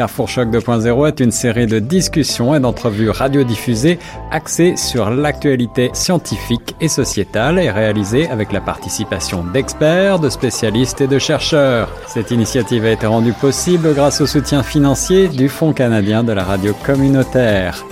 Carrefour Choc 2.0 est une série de discussions et d'entrevues radiodiffusées axées sur l'actualité scientifique et sociétale et réalisées avec la participation d'experts, de spécialistes et de chercheurs. Cette initiative a été rendue possible grâce au soutien financier du Fonds canadien de la radio communautaire.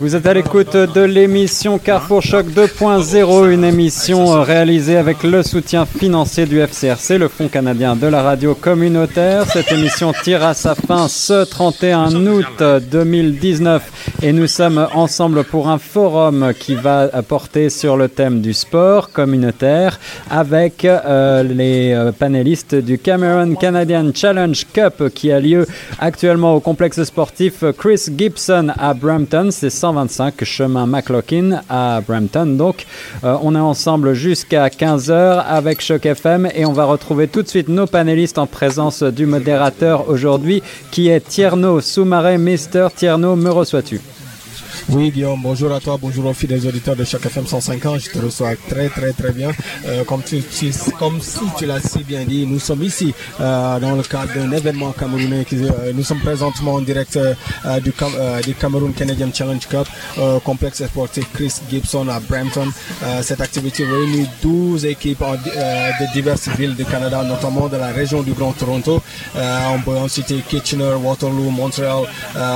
Vous êtes à l'écoute de l'émission Carrefour Choc 2.0, une émission réalisée avec le soutien financier du FCRC, le Fonds canadien de la radio communautaire. Cette émission tire à sa fin ce 31 août 2019 et nous sommes ensemble pour un forum qui va porter sur le thème du sport communautaire avec euh, les euh, panélistes du Cameron Canadian Challenge Cup qui a lieu actuellement au complexe sportif Chris Gibson à Brampton. C'est 125 chemin McLaughlin à Brampton. Donc, euh, on est ensemble jusqu'à 15h avec Choc FM et on va retrouver tout de suite nos panélistes en présence du modérateur aujourd'hui qui est Tierno Soumaré. Mister Tierno, me reçois-tu? Oui, Guillaume, bonjour à toi, bonjour aux fidèles auditeurs de chaque FM 150. Je te reçois très, très, très bien. Euh, comme, tu, comme si tu l'as si bien dit, nous sommes ici euh, dans le cadre d'un événement camerounais. Euh, nous sommes présentement en du, du, Cameroun Canadian Challenge Cup, complexe sportif Chris Gibson à Brampton. cette activité réunit 12 équipes de diverses villes du Canada, notamment de la région du Grand Toronto. on peut en citer Kitchener, Waterloo, Montreal,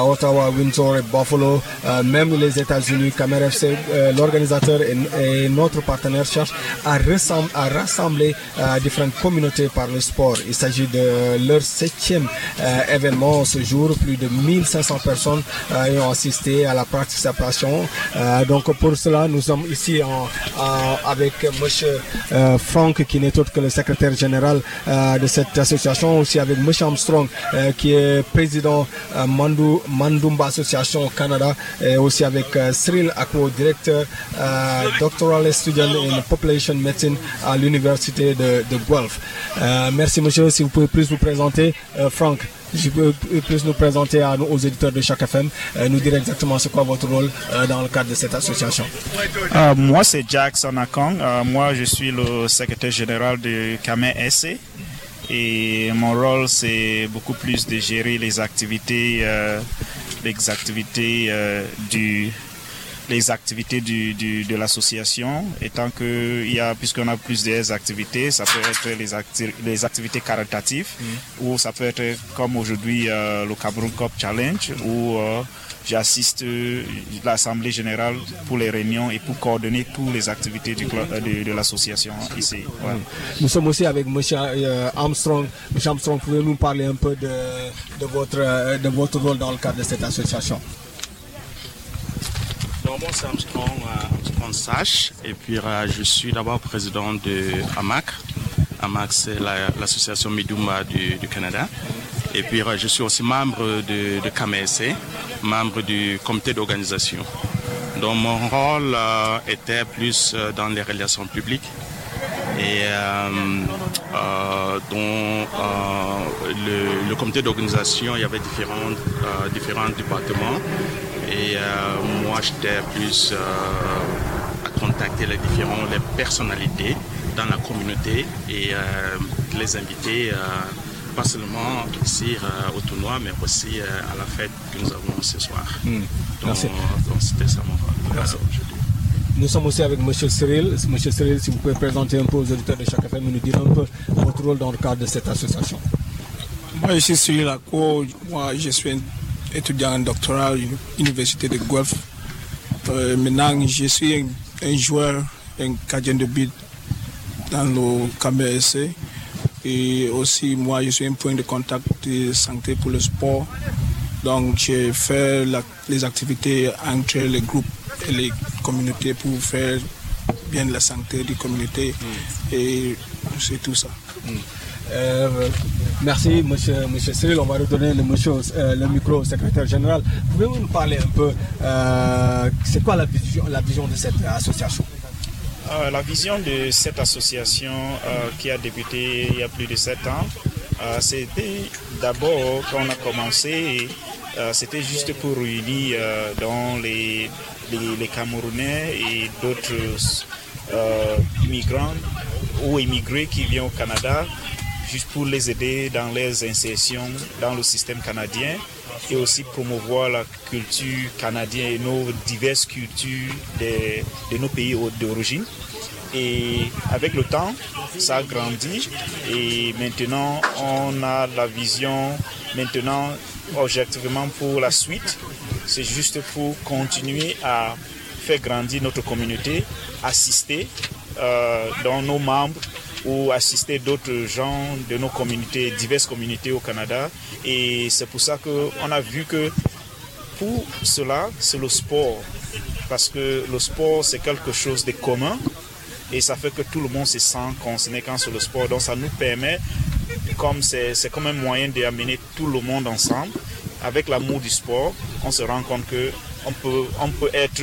Ottawa, Windsor et Buffalo. Même les États-Unis, Camer euh, l'organisateur et, notre partenaire cherchent à, à rassembler euh, différentes communautés par le sport. Il s'agit de leur septième euh, événement ce jour. Plus de 1500 personnes ont assisté à la participation. donc pour cela, nous sommes ici avec Monsieur Franck, qui n'est autre que le secrétaire général de cette association, aussi avec Monsieur Armstrong, qui est président Mandu, Mandumba Association Canada, et aussi aussi avec euh, Cyril Akwo, directeur euh, doctoral student in population medicine à l'université de, de Guelph. Euh, merci monsieur, si vous pouvez plus vous présenter. Franck, je peux plus nous présenter aux éditeurs de chaque FM, nous dire exactement c'est quoi votre rôle dans le cadre de cette association. moi, c'est Jackson Akong. moi, je suis le secrétaire général de Kamé SC. Et mon rôle, c'est beaucoup plus de gérer les activités les activités euh, du les activités du, de l'association, étant que il y a, puisqu'on a plusieurs activités, ça peut être les, les activités caritatives, mm. ou ça peut être comme aujourd'hui euh, le Cameroun Cup Challenge, où euh, j'assiste l'Assemblée générale pour les réunions et pour coordonner toutes les activités du de, de l'association ici. Nous sommes aussi avec M. Armstrong. M. Armstrong, pouvez-vous nous parler un peu de, de, votre, de votre rôle dans le cadre de cette association? Moi c'est Armstrong, Armstrong Sache et puis euh, je suis d'abord président de AMAC. AMAC c'est l'association Midumba du, Canada. Et puis euh, je suis aussi membre de, de membre du comité d'organisation. Donc mon rôle euh, était plus dans les relations publiques et dans le, le, comité d'organisation, il y avait différents, différents départements et euh, moi, j'étais plus euh, à contacter les différentes les personnalités dans la communauté et euh, les inviter pas seulement ici au tournoi, mais aussi à la fête que nous avons ce soir. Hmm. Donc, c'était ça mon. Nous sommes aussi avec M. Cyril. M. Cyril, si vous pouvez présenter un peu aux auditeurs de chaque FM et nous dire un peu votre rôle dans le cadre de cette association. Moi, je suis Cyril Ako. Moi, je suis étudiant en doctorat à l'université de Guelph. Euh, maintenant, je suis un, joueur, un gardien de but dans le KBSC. Et aussi, moi, je suis un point de contact de santé pour le sport. Donc, j'ai fait les activités entre les groupes et les communautés pour faire bien la santé des communautés. Mm. Et c'est tout ça. Mm. Euh, merci, monsieur, monsieur Cyril. On va redonner le, monsieur, euh, le micro au secrétaire général. Pouvez-vous nous parler un peu, euh, c'est quoi la vision, la vision de cette association? La vision de cette association qui a débuté il y a plus de sept ans, c'était d'abord quand on a commencé, c'était juste pour réunir dans les Camerounais et d'autres migrants ou immigrés qui viennent au Canada juste pour les aider dans leurs insertions dans le système canadien et aussi promouvoir la culture canadienne et nos diverses cultures de, nos pays d'origine. Et avec le temps, ça a grandi et maintenant on a la vision maintenant objectivement pour la suite. C'est juste pour continuer à faire grandir notre communauté, assister euh, dans nos membres ou assister d'autres gens de nos communautés, diverses communautés au Canada. Et c'est pour ça qu'on a vu que pour cela, c'est le sport. Parce que le sport, c'est quelque chose de commun et ça fait que tout le monde se sent concerné quand c'est le sport. Donc ça nous permet, comme c'est comme un moyen d'amener tout le monde ensemble, avec l'amour du sport, on se rend compte que on peut, on peut être,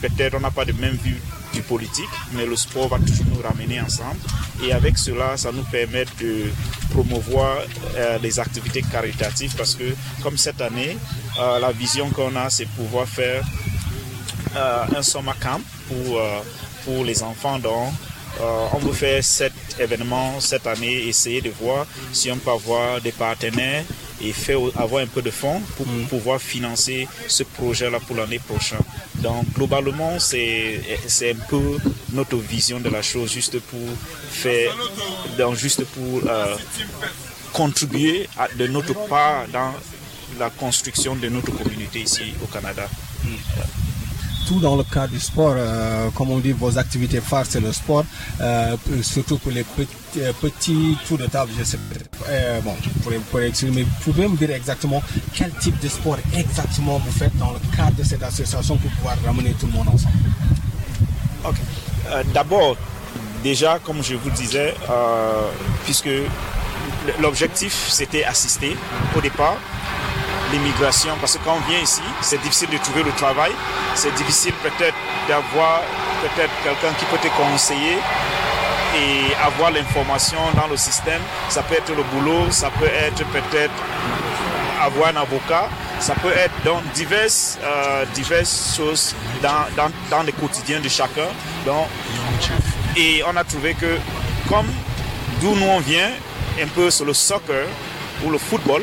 peut-être on n'a pas de même vue politique, mais le sport va toujours nous ramener ensemble. Et avec cela, ça nous permet de promouvoir euh, les activités caritatives parce que comme cette année, euh, la vision qu'on a, c'est pouvoir faire euh, un summer camp pour, pour les enfants. Donc, on veut faire cet événement cette année, essayer de voir si on peut avoir des partenaires et faire avoir un peu de fonds pour mm. pouvoir financer ce projet-là pour l'année prochaine. Donc globalement, c'est un peu notre vision de la chose, juste pour faire, donc juste pour euh, contribuer à, de notre part dans la construction de notre communauté ici au Canada. Tout dans le cadre du sport, euh, comme on dit, vos activités phares, c'est le sport, euh, surtout pour les euh, petits, tours de table, je sais bon, pour, pour exprimer, vous pouvez me dire exactement quel type de sport exactement vous faites dans le cadre de cette association pour pouvoir ramener tout le monde ensemble Ok. D'abord, déjà, comme je vous disais, puisque l'objectif c'était assister au départ, l'immigration, parce que quand on vient ici, c'est difficile de trouver le travail, c'est difficile peut-être d'avoir peut-être quelqu'un qui peut te conseiller et avoir l'information dans le système. Ça peut être le boulot, ça peut être peut-être avoir un avocat, ça peut être dans diverses, euh, diverses choses dans, dans, dans le quotidien de chacun. Donc, et on a trouvé que comme d'où nous on vient, un peu sur le soccer ou le football,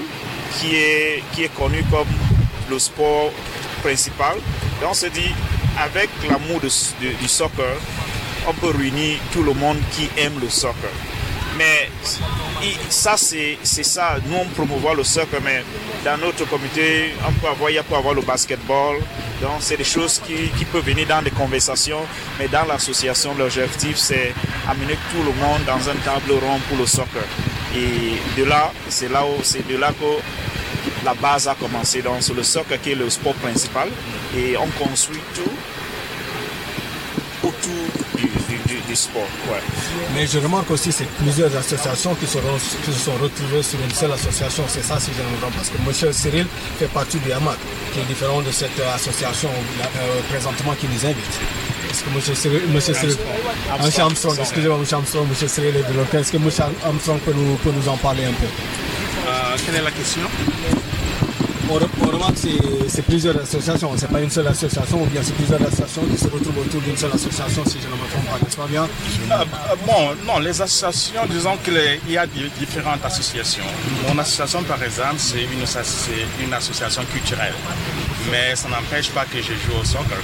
qui est, qui est connu comme le sport principal. Et on se dit, avec l'amour du soccer, on peut réunir tout le monde qui aime le soccer. Mais ça, c'est ça. Nous, on promouvoit le soccer, mais dans notre comité, on peut avoir, il peut avoir le basketball. Donc, c'est des choses qui, qui, peuvent venir dans des conversations. Mais dans l'association, l'objectif, c'est amener tout le monde dans un table rond pour le soccer. Et de là, c'est là où, c'est de là que la base a commencé. Donc, c'est le soccer qui est le sport principal. Et on construit tout autour du, sport. Mais je remarque aussi c'est plusieurs associations qui se sont retrouvées sur une seule association. C'est ça, si je me trompe, parce que M. Cyril fait partie du HAMAC, qui est différent de cette association euh, présentement qui nous invite. Est-ce que M. Cyril, monsieur Cyril, M. Armstrong, excusez-moi, M. Armstrong, M. Cyril est. Est-ce que M. Armstrong peut nous, peut nous en parler un peu? Euh, Quelle est la question? On, remarque que c'est plusieurs associations, c'est pas une seule association, ou bien c'est plusieurs associations qui se retrouvent autour d'une seule association, si je ne me trompe pas, n'est-ce pas bien? Euh, Bon, non, les associations, disons qu'il y a différentes associations. Mon association, par exemple, c'est une, une association culturelle mais ça n'empêche pas que je joue au soccer.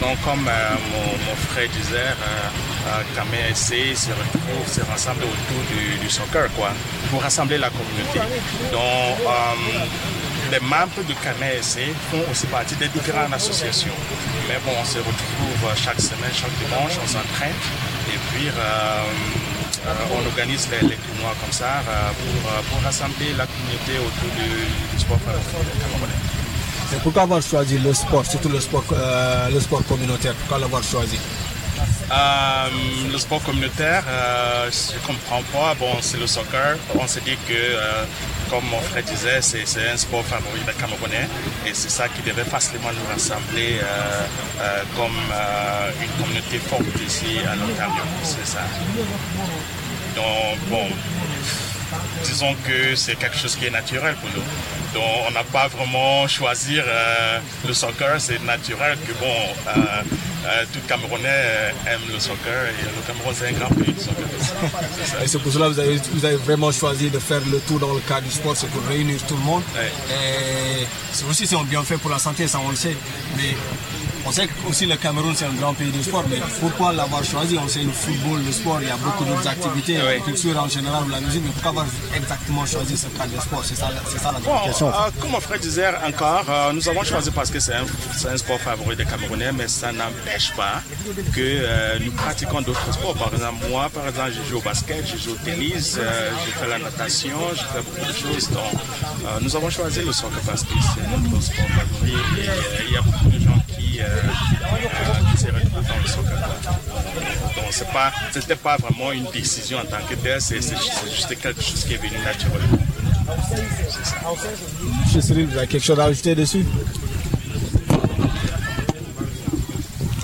Donc, comme euh, mon, frère disait, euh, euh Kamé se retrouve, se rassemble autour du, soccer, quoi, pour rassembler la communauté. Donc, euh, les membres de Kamé font aussi partie des différentes associations. Mais bon, on se retrouve chaque semaine, chaque dimanche, on s'entraîne et puis on organise les, tournois comme ça pour, rassembler la communauté autour du, sport camerounais. Pourquoi avoir choisi le sport, surtout le sport, euh, le sport communautaire? Pourquoi l'avoir choisi? Euh, le sport communautaire, euh, je comprends pas. Bon, c'est le soccer. On se dit que, comme mon frère disait, c'est un sport favori des Camerounais. Et c'est ça qui devait facilement nous rassembler comme une communauté forte ici à l'Ontario. C'est ça. Donc, bon, disons que c'est quelque chose qui est naturel pour nous. Donc on n'a pas vraiment choisi euh, le soccer, c'est naturel que bon, euh, euh, tout Camerounais aime le soccer et le Cameroun c'est un grand pays de soccer. Et c'est pour cela que vous avez, vous avez vraiment choisi de faire le tour dans le cadre du sport, c'est pour réunir tout le monde. Et c'est aussi c'est un bienfait pour la santé, ça on le sait. Mais on sait que aussi le Cameroun c'est un grand pays de sport, mais pourquoi l'avoir choisi? On sait le football, le sport, il y a beaucoup d'autres activités, la culture en général, la musique, mais pourquoi avoir exactement choisi ce cadre de sport? C'est ça, la question. euh, comme mon frère disait encore, euh, nous avons choisi parce que c'est un, sport favori des Camerounais, mais ça n'empêche pas que euh, nous pratiquons d'autres sports. Par exemple, moi, par exemple, je joue au basket, je joue au tennis, je fais la natation, je fais beaucoup de choses. Donc, nous avons choisi le soccer parce que c'est notre sport favori et il y a beaucoup qui, euh, qui se retrouvent dans le soccer. Donc, c'est pas, c'était pas vraiment une décision en tant que telle, c'est, c'est juste quelque chose qui est venu naturellement. Monsieur Cyril, vous avez quelque chose à ajouter dessus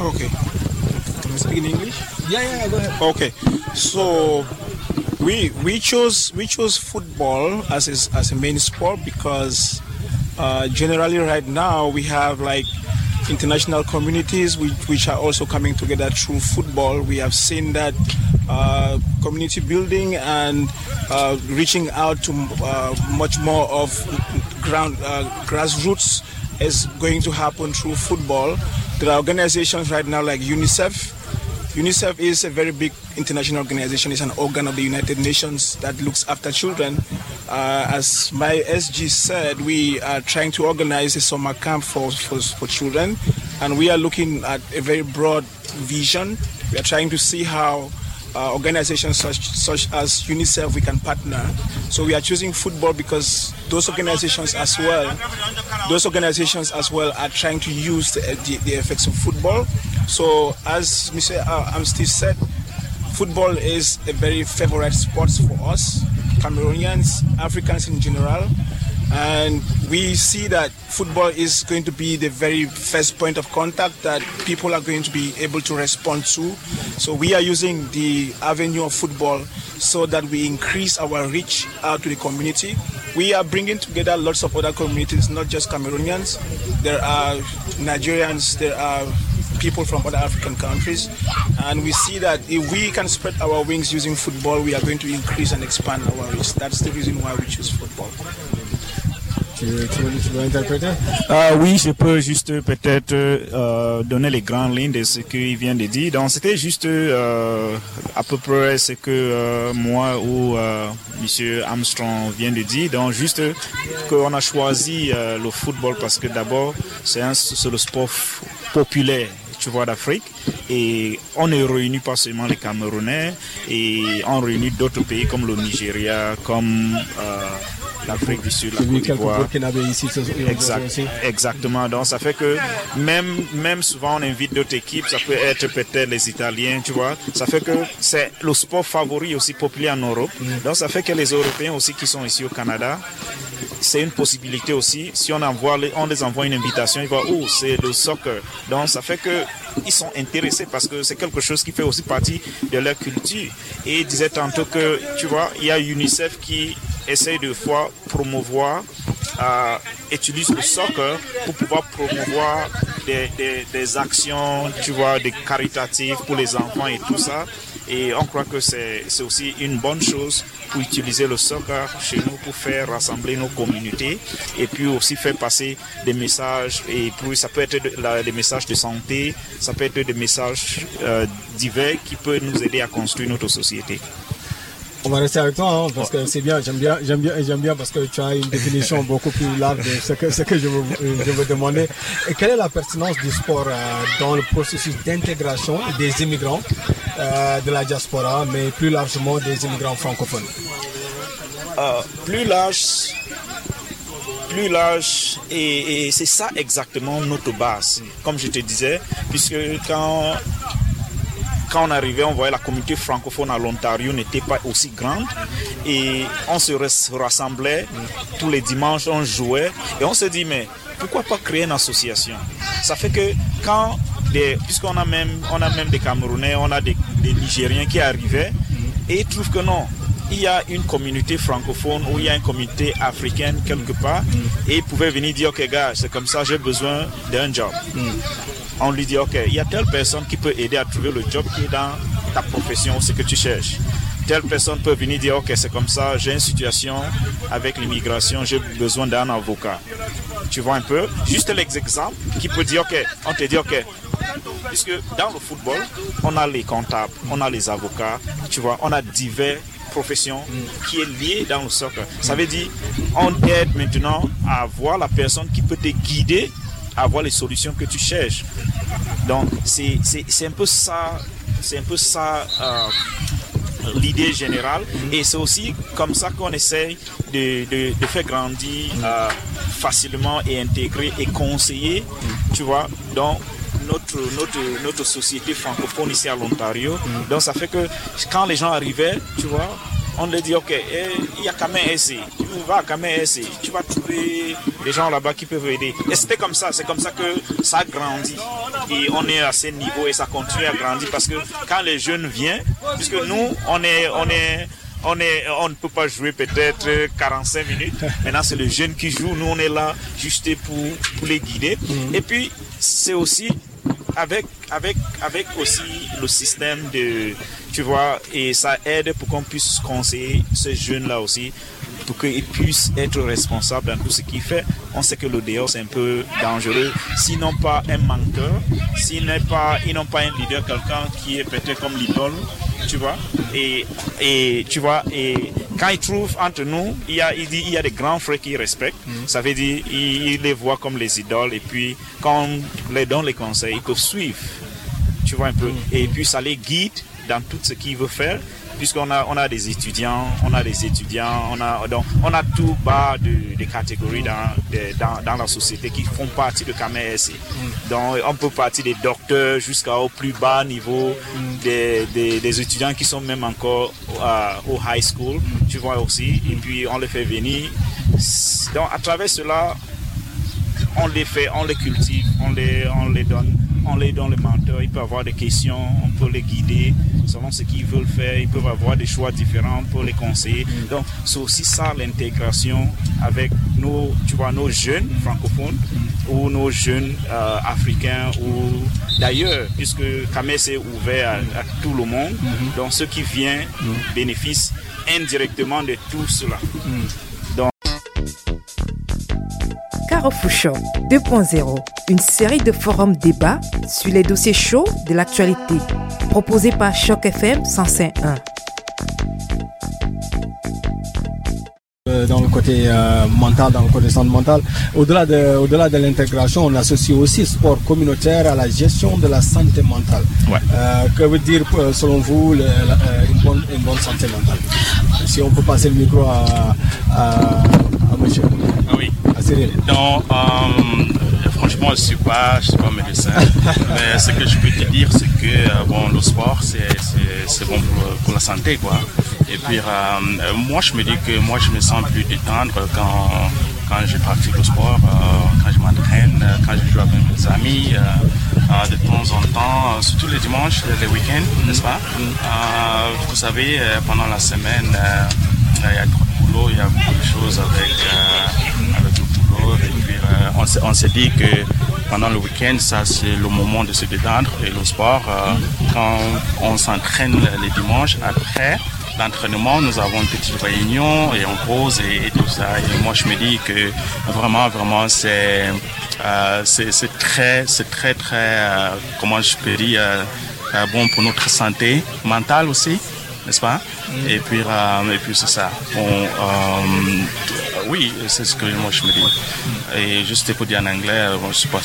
Okay. Can I speak in English? Yeah, yeah, go ahead. Okay, so we we chose we chose football as a, as a main sport because uh, generally right now we have like international communities which, which are also coming together through football. We have seen that uh, community building and uh, reaching out to uh, much more of ground uh, grassroots is going to happen through football. There are organizations right now like UNICEF. UNICEF is a very big international organization. It's an organ of the United Nations that looks after children. Uh, as my SG said, we are trying to organize a summer camp for, for, for children, and we are looking at a very broad vision. We are trying to see how uh, organizations such, such as UNICEF we can partner. So we are choosing football because those organizations as well, those organizations as well are trying to use the, the, the effects of football. So as Mr. Uh, Amstid said, football is a very favorite sport for us, Cameroonians, Africans in general. And we see that football is going to be the very first point of contact that people are going to be able to respond to. So we are using the avenue of football so that we increase our reach out to the community. We are bringing together lots of other communities, not just Cameroonians. There are Nigerians, there are people from other African countries. And we see that if we can spread our wings using football, we are going to increase and expand our reach. That's the reason why we choose football. Tu, tu, veux, tu veux interpréter? Euh, oui, je peux juste peut-être euh, donner les grandes lignes de ce qu'il vient de dire. Donc, c'était juste euh, à peu près ce que euh, moi ou euh, Monsieur Armstrong vient de dire. Donc, juste qu'on a choisi euh, le football parce que d'abord, c'est un- c'est le sport populaire tu vois, d'Afrique. Et on est réunis pas seulement les Camerounais, et on réunit d'autres pays comme le Nigeria, comme euh, l'Afrique du Sud, la Côte d'Ivoire. Exact, exactement. Donc ça fait que même même souvent on invite d'autres équipes, ça peut être peut-être les Italiens, tu vois. Ça fait que c'est le sport favori aussi populaire en Europe. Donc ça fait que les Européens aussi qui sont ici au Canada, c'est une possibilité aussi. Si on envoie, on les envoie une invitation, ils voient oh c'est le soccer. Donc ça fait que ils sont intéressés parce que c'est quelque chose qui fait aussi partie de leur culture. Et il disait tantôt que tu vois il y a UNICEF qui essaye de fois promouvoir euh, utilise le soccer pour pouvoir promouvoir des, des actions, tu vois, des caritatives pour les enfants et tout ça. Et on croit que c'est aussi une bonne chose pour utiliser le soccer chez nous pour faire rassembler nos communautés et puis aussi faire passer des messages. Et puis ça peut être des messages de santé, ça peut être des messages euh, divers qui peuvent nous aider à construire notre société. On va rester avec toi hein, parce que c'est bien, j'aime bien, j'aime bien, j'aime bien parce que tu as une définition beaucoup plus large de ce que, je veux, je veux demander. Et quelle est la pertinence du sport euh, dans le processus d'intégration des immigrants? Euh, de la diaspora, mais plus largement des immigrants francophones. Euh, plus large, plus large, et, et c'est ça exactement notre base, comme je te disais, puisque quand, quand on arrivait, on voyait la communauté francophone à l'Ontario n'était pas aussi grande, et on se ras- rassemblait tous les dimanches, on jouait, et on se dit, mais pourquoi pas créer une association? Ça fait que quand, puisqu'on a même, on a même des Camerounais, on a des, Nigériens qui arrivaient, et ils trouvent que non, il y a une communauté francophone ou il y a une communauté africaine quelque part et ils pouvaient venir dire ok gars c'est comme ça j'ai besoin d'un job on lui dit, OK, il y a telle personne qui peut aider à trouver le job qui est dans ta profession, ce que tu cherches. Telle personne peut venir dire, OK, c'est comme ça, j'ai une situation avec l'immigration, j'ai besoin d'un avocat. Tu vois un peu? Juste l'exemple qui peut dire, OK, on te dit, OK, puisque dans le football, on a les comptables, on a les avocats, tu vois, on a divers professions qui est liée dans le soccer. Ça veut dire, on aide maintenant à voir la personne qui peut te guider à voir les solutions que tu cherches. Donc, c'est un peu ça, c'est un peu ça euh, l'idée générale. Et c'est aussi comme ça qu'on essaye de, de, faire grandir euh, facilement et intégrer et conseiller, tu vois. Donc, notre, notre, notre société francophone ici à l'Ontario. Donc ça fait que quand les gens arrivaient, tu vois, on leur dit, ok, eh, il y a Kamen SC, tu vas à Kamen SC, tu vas trouver des gens là-bas qui peuvent aider. Et c'était comme ça, c'est comme ça que ça grandit. Et on est à ce niveau et ça continue à grandir parce que quand les jeunes viennent, puisque nous, on est, on est, on, est, on ne peut pas jouer peut-être 45 minutes. Maintenant, c'est le jeune qui joue. Nous, on est là juste pour, pour les guider. Mhm. Et puis, c'est aussi avec, avec, avec aussi le système de, tu vois, et ça aide pour qu'on puisse conseiller ces jeunes-là aussi, pour qu'ils puissent être responsables dans tout ce qu'ils font. On sait que le dehors, c'est un peu dangereux. S'ils n'ont pas un menteur, s'ils n'ont pas, ils n'ont pas un leader, quelqu'un qui est peut-être comme l'idole, tu vois, et, et tu vois, et quand ils trouvent entre nous, il y a, il dit, il y a des grands frères qui respectent. Mhm. Ça veut dire, ils, les voient comme les idoles, et puis quand on les donne les conseils, ils peuvent suivre, tu vois un peu, mhm. et puis ça les guide dans tout ce qu'ils veulent faire puisqu'on a, on a des étudiants, on a des étudiants, on a, donc, on a tout bas de, de catégories dans, dans, la société qui font partie de KMS. Mm. Donc, on peut partir des docteurs jusqu'au plus bas niveau, mm. des, des, étudiants qui sont même encore euh, au high school, tu vois aussi, et puis on les fait venir. Donc, à travers cela, on les fait, on les cultive, on les, on les donne on les donne les menteurs, ils peuvent avoir des questions, on peut les guider selon ce qu'ils veulent faire, ils peuvent avoir des choix différents pour les conseiller. Donc c'est aussi ça l'intégration avec nos, tu vois, nos jeunes francophones ou nos jeunes euh, africains ou d'ailleurs, puisque Kames est ouvert à, tout le monde, donc ceux qui viennent bénéficient indirectement de tout cela. Fouchon 2.0, une série de forums débats sur les dossiers chauds de l'actualité, proposé par Choc FM 105.1. Euh, dans le côté euh, mental, dans le côté santé mentale. Au-delà de, au-delà de l'intégration, on associe aussi sport communautaire à la gestion de la santé mentale. Euh, que veut dire, selon vous, une, bonne, une, bonne, santé mentale? Si on peut passer le micro à, à, monsieur. Oui. Donc, euh, franchement, je ne suis, pas, suis pas médecin. mais ce que je peux te dire, c'est que euh, bon, le sport, c'est bon pour, la santé. Quoi. Et puis, euh, moi, je me dis que moi, je me sens plus détendre quand, quand je pratique le sport, quand je m'entraîne, quand je joue avec mes amis. de temps en temps, surtout les dimanches, les week-ends, n'est-ce pas? Vous savez, pendant la semaine, il y a trop de boulot, il y a beaucoup de choses avec, euh, on, s'est dit que pendant le week-end, ça c'est le moment de se détendre et le sport. Euh, quand on s'entraîne les dimanches, après l'entraînement, nous avons une petite réunion et on pose et, tout ça. Et moi, je me dis que vraiment, vraiment, c'est euh, c'est très, c'est très, très, comment je peux dire, bon pour notre santé mentale aussi n'est-ce pas? Et puis, et puis c'est ça. Oui, c'est ce que moi je me dis. Et juste dire en anglais, je ne suis pas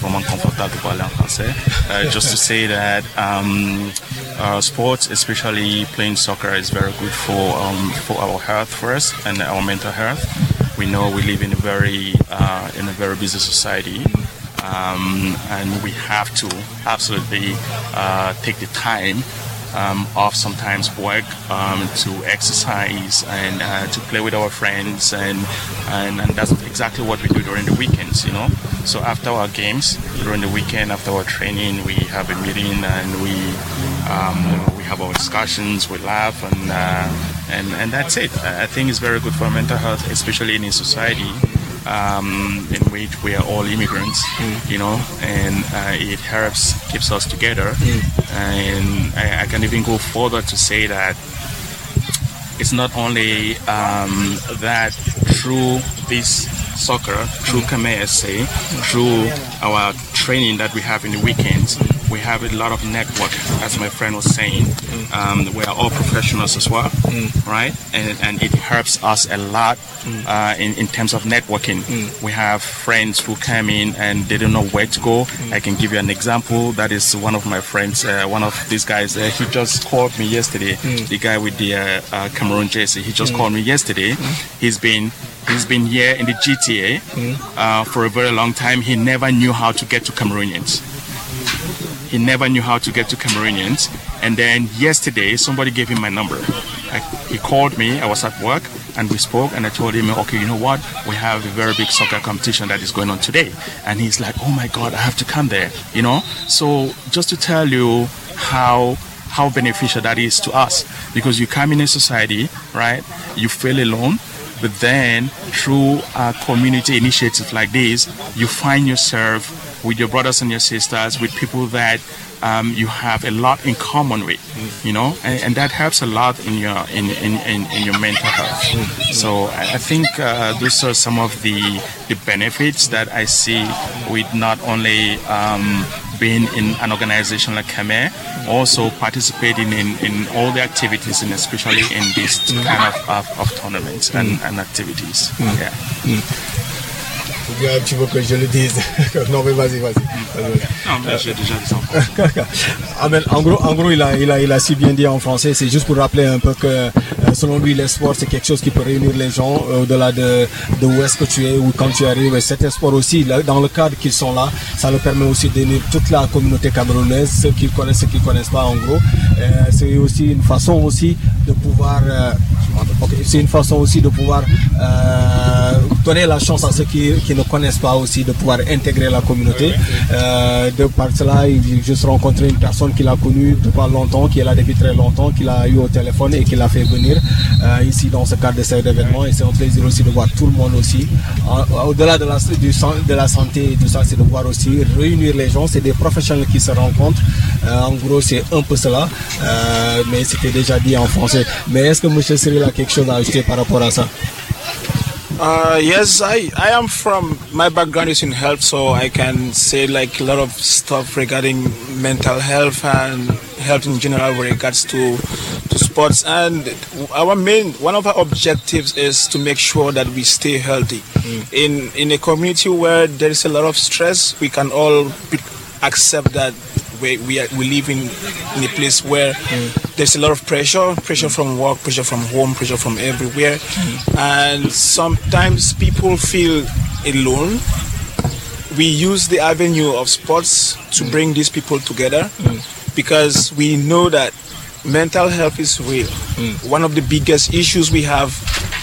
vraiment confortable de parler en français. Uh, just to say that um, uh, sports, especially playing soccer, is very good for um, for our health first and our mental health. We know we live in a very uh, in a very busy society. Um, and we have to absolutely uh, take the time um, off sometimes work um, to exercise and uh, to play with our friends and, and, and that's exactly what we do during the weekends you know? So after our games during the weekend after our training we have a meeting and we um, we have our discussions we laugh and uh, and and that's it. I think it's very good for mental health especially in a society um, in which we are all immigrants, you know, and uh, it helps keeps us together. And I, I can even go further to say that it's not only um, that through this soccer, through Kame SA, through our training that we have in the weekends, we have a lot of network, as my friend was saying. Um, we are all professionals as well, right? And, and it helps us a lot uh, in, in terms of networking. We have friends who come in and they don't know where to go. I can give you an example. That is one of my friends, uh, one of these guys. Uh, he just called me yesterday. The guy with the uh, uh, Cameroon jersey. He just called me yesterday. He's been He's been here in the GTA uh, for a very long time. He never knew how to get to Cameroonians. He never knew how to get to Cameroonians. And then yesterday, somebody gave him my number. I, he called me. I was at work, and we spoke. And I told him, okay, you know what? We have a very big soccer competition that is going on today. And he's like, oh my God, I have to come there. You know. So just to tell you how how beneficial that is to us, because you come in a society, right? You feel alone, but then through a community initiative like this, you find yourself with your brothers and your sisters, with people that um, you have a lot in common with, you know, and, and that helps a lot in your in, in, in, in your mental health. So I think uh, those are some of the the benefits that I see with not only um, being in an organization like Khmer, also participating in, in all the activities and especially in this kind of, of, of tournaments and, and activities. Yeah. Tu veux que je le dise? Non, mais vas-y, vas-y. Non, mais j'ai déjà enfants. Ah, mais en gros, en gros il, a, il, a, il a si bien dit en français, c'est juste pour rappeler un peu que euh, selon lui, les sports, c'est quelque chose qui peut réunir les gens euh, au-delà de, de où est-ce que tu es ou quand tu arrives. Et certains sports aussi, là, dans le cadre qu'ils sont là, ça leur permet aussi d'unir toute la communauté camerounaise, ceux qui connaissent, ceux qui ne connaissent pas en gros. Euh, c'est aussi une façon aussi de pouvoir... euh, c'est une façon aussi de pouvoir euh, donner la chance à ceux qui, qui ne connaissent pas aussi de pouvoir intégrer la communauté. Euh, de par cela, il a juste rencontré une personne qu'il a connue depuis longtemps, qui est là depuis très longtemps, qu'il a eu au téléphone et qui l'a fait venir euh, ici dans ce cadre de cet événement. Et c'est un plaisir aussi de voir tout le monde aussi. Au-delà de la, du, san- de la santé et tout ça, c'est de voir aussi réunir les gens. C'est des professionnels qui se rencontrent. Euh, en gros, c'est un peu cela. Mais c'était déjà dit en français. Mais est-ce que M. Cyril a quelque chose à ajouter par rapport à ça? Uh, yes, I, I am from, my background is in health, so I can say like a lot of stuff regarding mental health and health in general with regards to, to sports. And our main, one of our objectives is to make sure that we stay healthy. In, in a community where there is a lot of stress, we can all be, accept that we, we, are, we live in, in a place where there's a lot of pressure pressure from work pressure from home pressure from everywhere. And sometimes people feel alone. We use the avenue of sports to bring these people together because we know that mental health is real. Mm. One of the biggest issues we have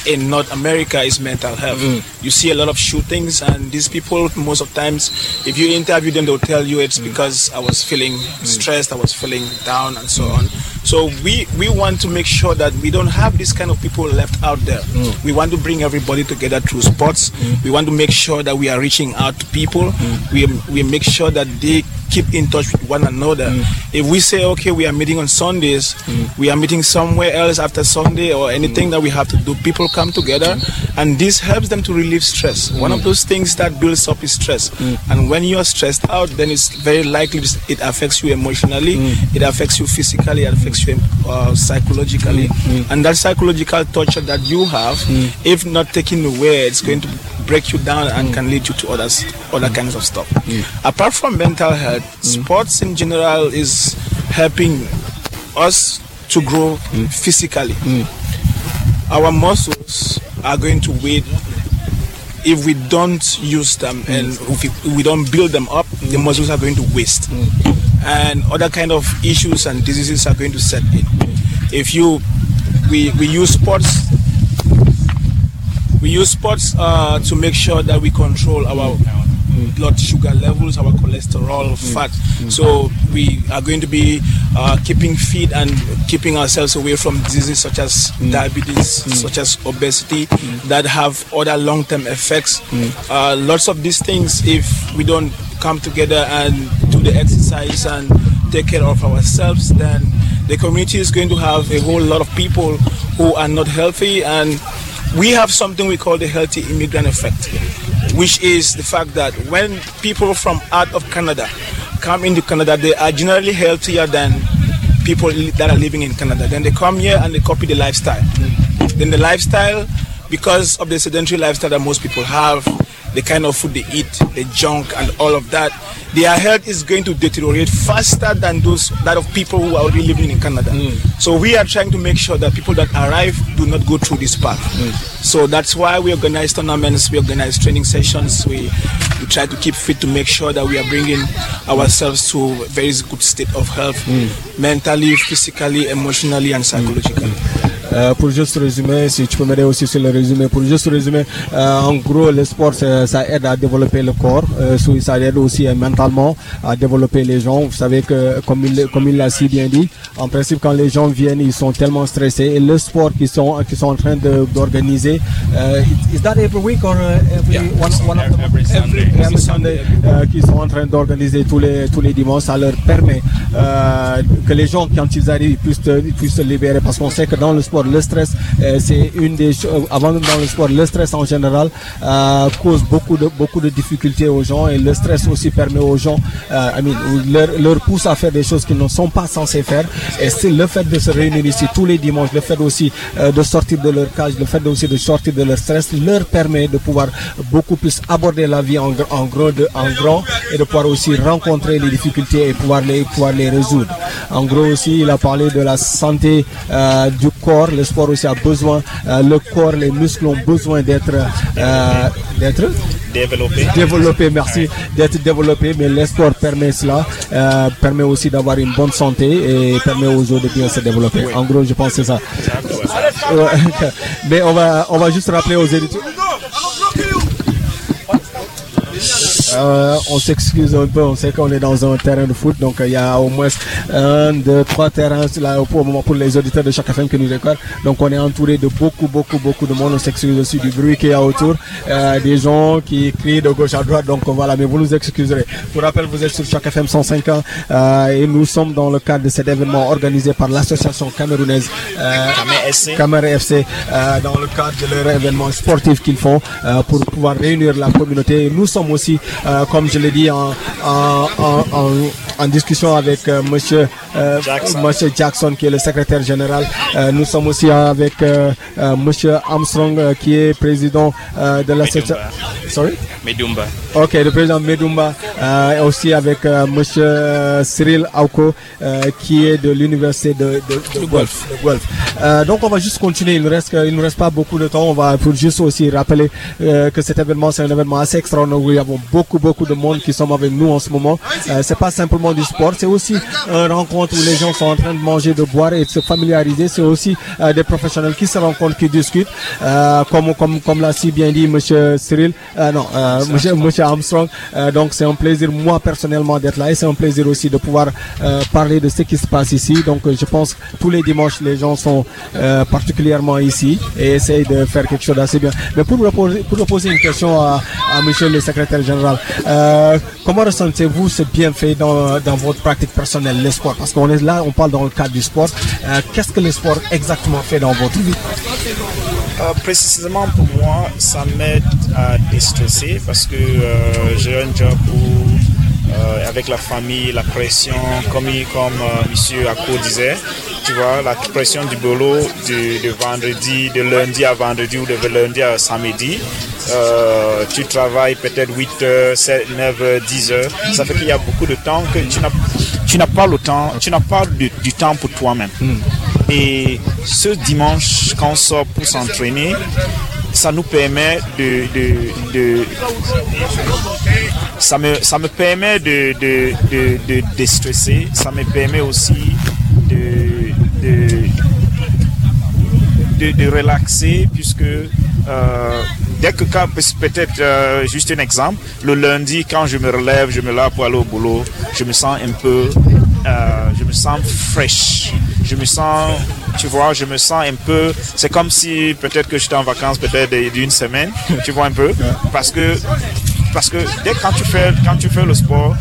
in North America is mental health. Mm. You see a lot of shootings, and these people, most of times, if you interview them, they'll tell you it's mm. because I was feeling mm. stressed, I was feeling down, and so on. So we we want to make sure that we don't have this kind of people left out there. Mm. We want to bring everybody together through sports. Mm. We want to make sure that we are reaching out to people. Mm. We we make sure that they keep in touch with one another. If we say okay, we are meeting on Sundays, we are meeting somewhere else after Sunday or anything that we have to do, people come together, and this helps them to relieve stress. One of those things that builds up is stress, and when you are stressed out, then it's very likely it affects you emotionally, it affects you physically, it affects you uh, psychologically, mm-hmm. and that psychological torture that you have, mm-hmm. if not taken away, it's going to break you down and mm-hmm. can lead you to others, other kinds of stuff. Apart from mental health, sports in general is helping us to grow physically. Our muscles are going to wait if we don't use them and if we, we don't build them up, the muscles are going to waste, and other kind of issues and diseases are going to set in. If you we, we use sports we use sports uh, to make sure that we control our blood sugar levels, our cholesterol, fat. So we are going to be uh, keeping fit and keeping ourselves away from diseases such as diabetes, such as obesity, that have other long-term effects. Uh, lots of these things, if we don't come together and do the exercise and take care of ourselves, then the community is going to have a whole lot of people who are not healthy and we have something we call the healthy immigrant effect, which is the fact that when people from out of Canada come into Canada, they are generally healthier than people that are living in Canada. Then they come here and they copy the lifestyle. Then the lifestyle, because of the sedentary lifestyle that most people have, the kind of food they eat, the junk and all of that, their health is going to deteriorate faster than those that of people who are already living in Canada. Hmm. So we are trying to make sure that people that arrive do not go through this path. Hmm. So that's why we organize tournaments, we organize training sessions, we, we try to keep fit to make sure that we are bringing ourselves to a very good state of health, hmm. mentally, physically, emotionally and psychologically. Euh, pour juste résumer, si tu peux m'aider aussi sur le résumé, pour juste résumer, euh, en gros, le sport, ça, ça aide à développer le corps, euh, ça aide aussi euh, mentalement à développer les gens. Vous savez que, comme il, comme il l'a si bien dit, en principe, quand les gens viennent, ils sont tellement stressés. Et le sport qu'ils sont, qu'ils sont en train d'organiser, euh, is that every week or uh, every one, one of them? every Sunday. Every Sunday, euh, qu'ils sont en train d'organiser tous les, tous les dimanches, ça leur permet euh, que les gens, quand ils arrivent, puissent, puissent se libérer. Parce qu'on sait que dans le sport, le stress, euh, c'est une des choses, avant dans le sport, le stress en général euh, cause beaucoup de, beaucoup de difficultés aux gens et le stress aussi permet aux gens, euh, I mean, leur, leur pousse à faire des choses qu'ils ne sont pas censés faire. Et c'est le fait de se réunir ici tous les dimanches, le fait aussi euh, de sortir de leur cage, le fait aussi de sortir de leur stress, leur permet de pouvoir beaucoup plus aborder la vie en, gr- en gros, de, en grand et de pouvoir aussi rencontrer les difficultés et pouvoir les, pouvoir les résoudre. En gros aussi, il a parlé de la santé euh, du corps. Le sport aussi a besoin, euh, le corps, les muscles ont besoin d'être d'être Développer. développé, merci, d'être développé, mais le sport permet cela, euh, permet aussi d'avoir une bonne santé et permet aux autres de bien se développer. En gros, je pense que c'est ça. Mais on va, on va juste rappeler aux éditeurs. Euh, on s'excuse un peu, on sait qu'on est dans un terrain de foot, donc euh, il y a au moins un, deux, trois terrains là, pour, pour les auditeurs de chaque FM que nous recordent. Donc on est entouré de beaucoup, beaucoup, beaucoup de monde. On s'excuse aussi du bruit qu'il y a autour, euh, des gens qui crient de gauche à droite. Donc voilà, mais vous nous excuserez. Pour rappel, vous êtes sur chaque FM 105 ans euh, et nous sommes dans le cadre de cet événement organisé par l'association camerounaise euh. Caméra FC euh, dans le cadre de leur événement sportif qu'ils font euh, pour pouvoir réunir la communauté. Nous sommes aussi, euh, comme je l'ai dit, en, en, en, en, en discussion avec euh, monsieur, euh, Jackson. monsieur Jackson qui est le secrétaire général. Euh, nous sommes aussi avec euh, euh, monsieur Armstrong euh, qui est président euh, de l'association. Sorry? Medumba. Ok, le président Medumba, euh, et aussi avec euh, Monsieur Cyril Auko, euh, qui est de l'université de, de, de Guelph. de Guelph. Euh, donc on va juste continuer. Il ne reste, il nous reste pas beaucoup de temps. On va pour juste aussi rappeler euh, que cet événement c'est un événement assez extraordinaire où il y a beaucoup beaucoup de monde qui sont avec nous en ce moment. Euh, c'est pas simplement du sport, c'est aussi une rencontre où les gens sont en train de manger, de boire et de se familiariser. C'est aussi euh, des professionnels qui se rencontrent, qui discutent, euh, comme comme comme l'a si bien dit Monsieur Cyril, non, Monsieur, Monsieur Armstrong. Donc c'est un plaisir moi personnellement d'être là et c'est un plaisir aussi de pouvoir parler de ce qui se passe ici. Donc je pense que tous les dimanches les gens sont particulièrement ici et essayent de faire quelque chose d'assez bien. Mais pour pour poser une question à, à Monsieur le secrétaire général, euh, comment ressentez-vous ce bienfait dans, dans votre pratique personnelle, le sport? Parce qu'on est là, on parle dans le cadre du sport. Euh, Qu'est-ce que le sport exactement fait dans votre vie? Euh, précisément pour moi, ça m'aide à déstresser parce que j'ai un job où, euh, avec la famille, la pression, comme, comme euh, Monsieur Ako disait, tu vois, la pression du boulot de, de vendredi, de lundi à vendredi ou de lundi à samedi. Euh, tu travailles peut-être 8 heures, 7, 9 heures, 10 heures. Ça fait qu'il y a beaucoup de temps que tu n'as tu n'as pas le temps, tu n'as pas du, du temps pour toi-même. Et ce dimanche, quand on sort pour s'entraîner, ça nous permet de, ça me, ça me permet de, de, de, de déstresser, ça me permet aussi de, de, de, relaxer puisque euh, dès que peut-être juste un exemple, le lundi quand je me relève, je me lave pour aller au boulot, je me sens un peu, je me sens fresh, je me sens, tu vois, je me sens un peu, c'est comme si peut-être que j'étais en vacances peut-être d'une semaine, tu vois un peu, parce que parce que dès quand tu fais quand tu fais le sport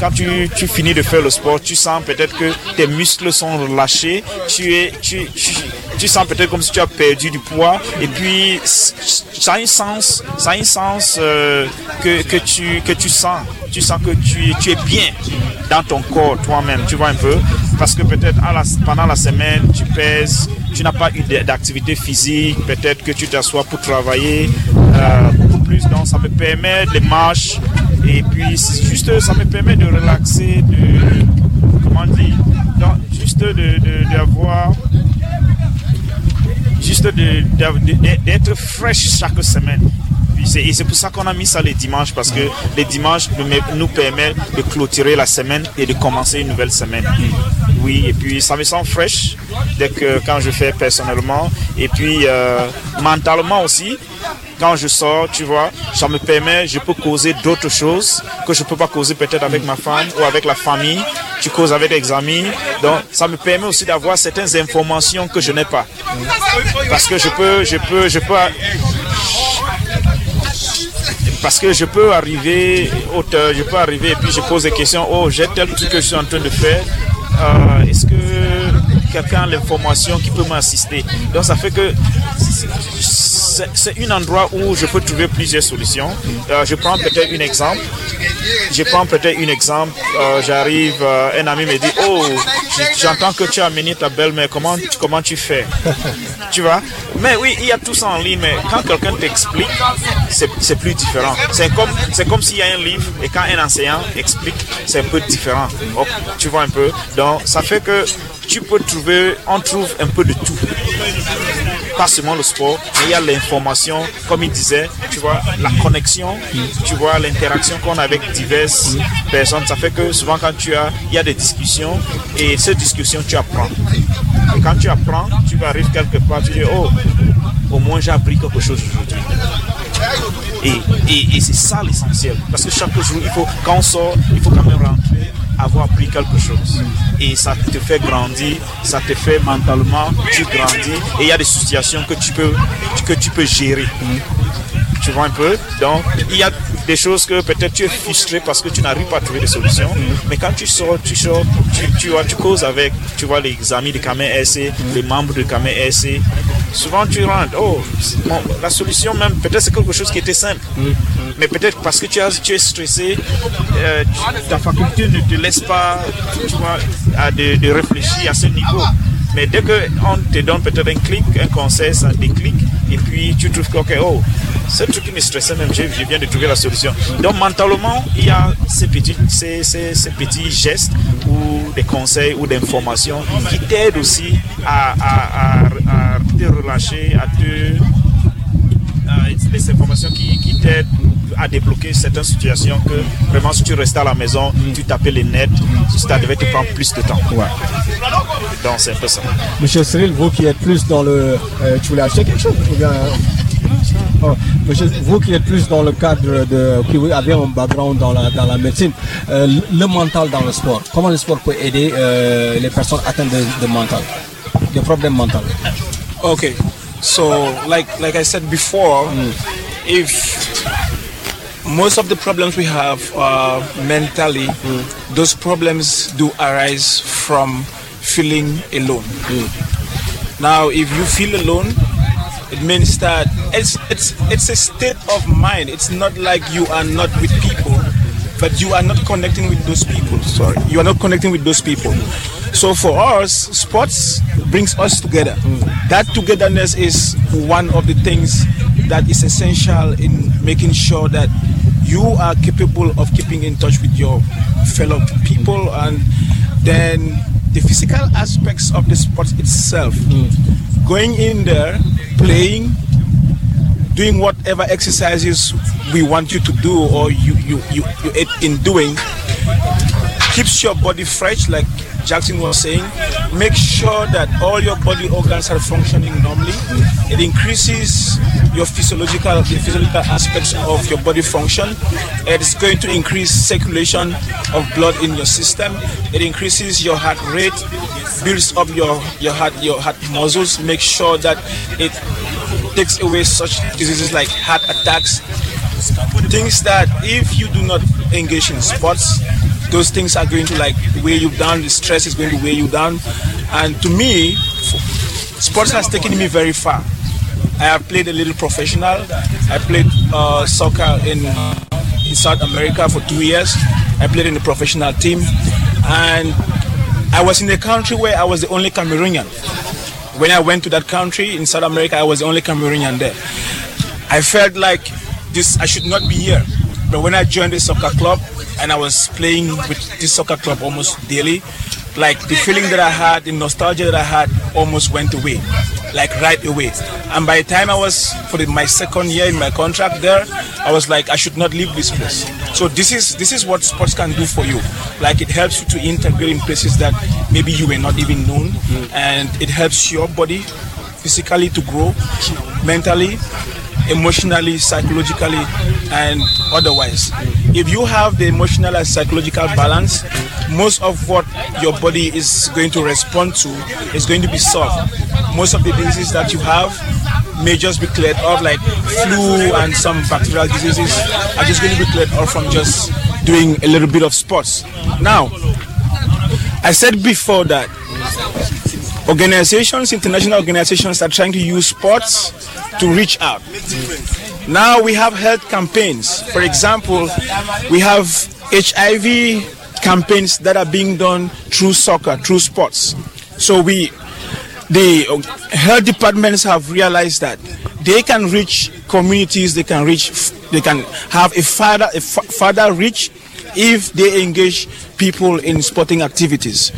quand tu, tu, finis de faire le sport, tu sens peut-être que tes muscles sont relâchés, tu, es, tu, tu, sens peut-être comme si tu as perdu du poids, et puis ça a un sens, ça a un sens euh, que, que, tu, que tu sens, tu sens que tu, tu es bien dans ton corps toi-même, tu vois un peu, parce que peut-être pendant la semaine, tu pèses, tu n'as pas eu d'activité physique, peut-être que tu t'assois pour travailler euh, beaucoup plus, donc ça me permet de marches et puis, juste, ça me permet de relaxer, de. Comment dire Juste d'avoir. Juste d'être fraîche chaque semaine. Et c'est pour ça qu'on a mis ça les dimanches, parce que les dimanches nous permettent de clôturer la semaine et de commencer une nouvelle semaine. Oui, et puis ça me sent fraîche dès que quand je fais personnellement. Et puis euh, mentalement aussi, quand je sors, tu vois, ça me permet, je peux causer d'autres choses que je peux pas causer peut-être avec ma femme ou avec la famille. Tu causes avec des amis. Donc, ça me permet aussi d'avoir certaines informations que je n'ai pas. Parce que je peux, je peux, je peux, parce que je peux arriver, auteur, je peux arriver et puis je pose des questions. Oh, j'ai tel truc que je suis en train de faire. Euh, est-ce que quelqu'un a l'information qui peut m'assister? Donc ça fait que c'est un endroit où je peux trouver plusieurs solutions. Euh, je prends peut-être un exemple. Je prends peut-être un exemple. Euh, j'arrive, un ami me dit, oh, j'entends que tu as amené ta belle-mère. Comment, comment tu fais Tu vois? Mais oui, il y a tout ça en ligne. Mais quand quelqu'un t'explique, c'est plus différent. C'est comme, c'est comme s'il y a un livre et quand un enseignant explique, c'est un peu différent. tu vois un peu? Donc, ça fait que tu peux trouver, on trouve un peu de tout. Pas seulement le sport, mais il y a l'information, comme il disait, tu vois, la connexion, tu vois, l'interaction qu'on a avec diverses personnes. Ça fait que souvent quand tu as, il y a des discussions et ces discussions, tu apprends. Et quand tu apprends, tu vas arriver quelque part, tu dis, oh, au moins j'ai appris quelque chose aujourd'hui. Et, et, c'est ça l'essentiel. Parce que chaque jour, il faut, quand on sort, il faut quand même rentrer, avoir appris quelque chose. Et ça te fait grandir, ça te fait mentalement, tu grandis. Et il y a des situations que tu peux, que tu peux gérer. Tu vois un peu Donc, il y a des choses que peut-être tu es frustré parce que tu n'arrives pas à trouver des solutions. Mais quand tu sors, tu sors, tu, vois, tu causes avec, tu vois, les amis de Kamé SC, les membres de Kamé SC. Souvent, tu rentres, oh, la solution même, peut-être c'est quelque chose qui était simple. Mais peut-être parce que tu, as, tu es stressé, euh, ta faculté ne te laisse pas, tu vois, de réfléchir à ce niveau. Mais dès qu'on te donne peut-être un clic, un conseil, ça déclic, et puis tu trouves que, ok, oh, ce truc qui me stressait même, je, viens de trouver la solution. Donc mentalement, il y a ces petits, ces, petits gestes ou des conseils ou d'informations qui t'aident aussi à, à, te relâcher, à te... des informations qui, à débloquer certaines situations que vraiment si tu restais à la maison, tu tapais les nets, ça devait te prendre plus de temps. Ouais. Donc c'est un peu ça. Monsieur Cyril, vous qui êtes plus dans le... Euh, tu voulais acheter quelque chose bien, oh, monsieur, vous qui êtes plus dans le cadre de... qui avez un background dans la, dans la médecine, euh, le mental dans le sport, comment le sport peut aider euh, les personnes atteintes de, de mental, de problèmes mentaux? Okay, so like like I said before, mm. if most of the problems we have uh, mentally, mm. those problems do arise from feeling alone. Mm. Now, if you feel alone, it means that it's it's it's a state of mind. It's not like you are not with people, but you are not connecting with those people. Sorry, you are not connecting with those people. So for us, sports brings us together. Mm. That togetherness is one of the things that is essential in making sure that you are capable of keeping in touch with your fellow people and then the physical aspects of the sport itself. Mm. Going in there, playing, doing whatever exercises we want you to do or you, you, you, you in doing keeps your body fresh like Jackson was saying, make sure that all your body organs are functioning normally. It increases your physiological, the physiological aspects of your body function. It's going to increase circulation of blood in your system. It increases your heart rate, builds up your, your heart your heart muscles. Make sure that it takes away such diseases like heart attacks, things that if you do not engage in sports, those things are going to like weigh you down. The stress is going to weigh you down. And to me, sports has taken me very far. I have played a little professional. I played uh, soccer in, in South America for two years. I played in the professional team, and I was in a country where I was the only Cameroonian. When I went to that country in South America, I was the only Cameroonian there. I felt like this I should not be here. But when I joined the soccer club and I was playing with this soccer club almost daily, like the feeling that I had, the nostalgia that I had almost went away, like right away. And by the time I was for my second year in my contract there, I was like, I should not leave this place. So this is this is what sports can do for you. Like it helps you to integrate in places that maybe you were not even known, and it helps your body physically to grow, mentally, emotionally, psychologically, and otherwise. If you have the emotional and psychological balance, most of what your body is going to respond to is going to be solved. Most of the diseases that you have may just be cleared off, like flu and some bacterial diseases, are just going to be cleared off from just doing a little bit of sports. Now, I said before that organizations, international organizations are trying to use sports to reach out. Now we have health campaigns. For example, we have HIV campaigns that are being done through soccer, through sports. So we, the health departments have realized that they can reach communities, they can reach, they can have a further, a further reach if they engage people in sporting activities.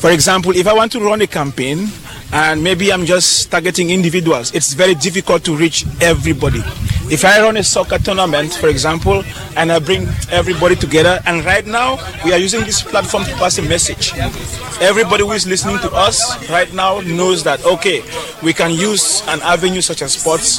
For example, if I want to run a campaign and maybe I'm just targeting individuals, it's very difficult to reach everybody. If I run a soccer tournament, for example, and I bring everybody together, and right now we are using this platform to pass a message. Everybody who is listening to us right now knows that, okay, we can use an avenue such as sports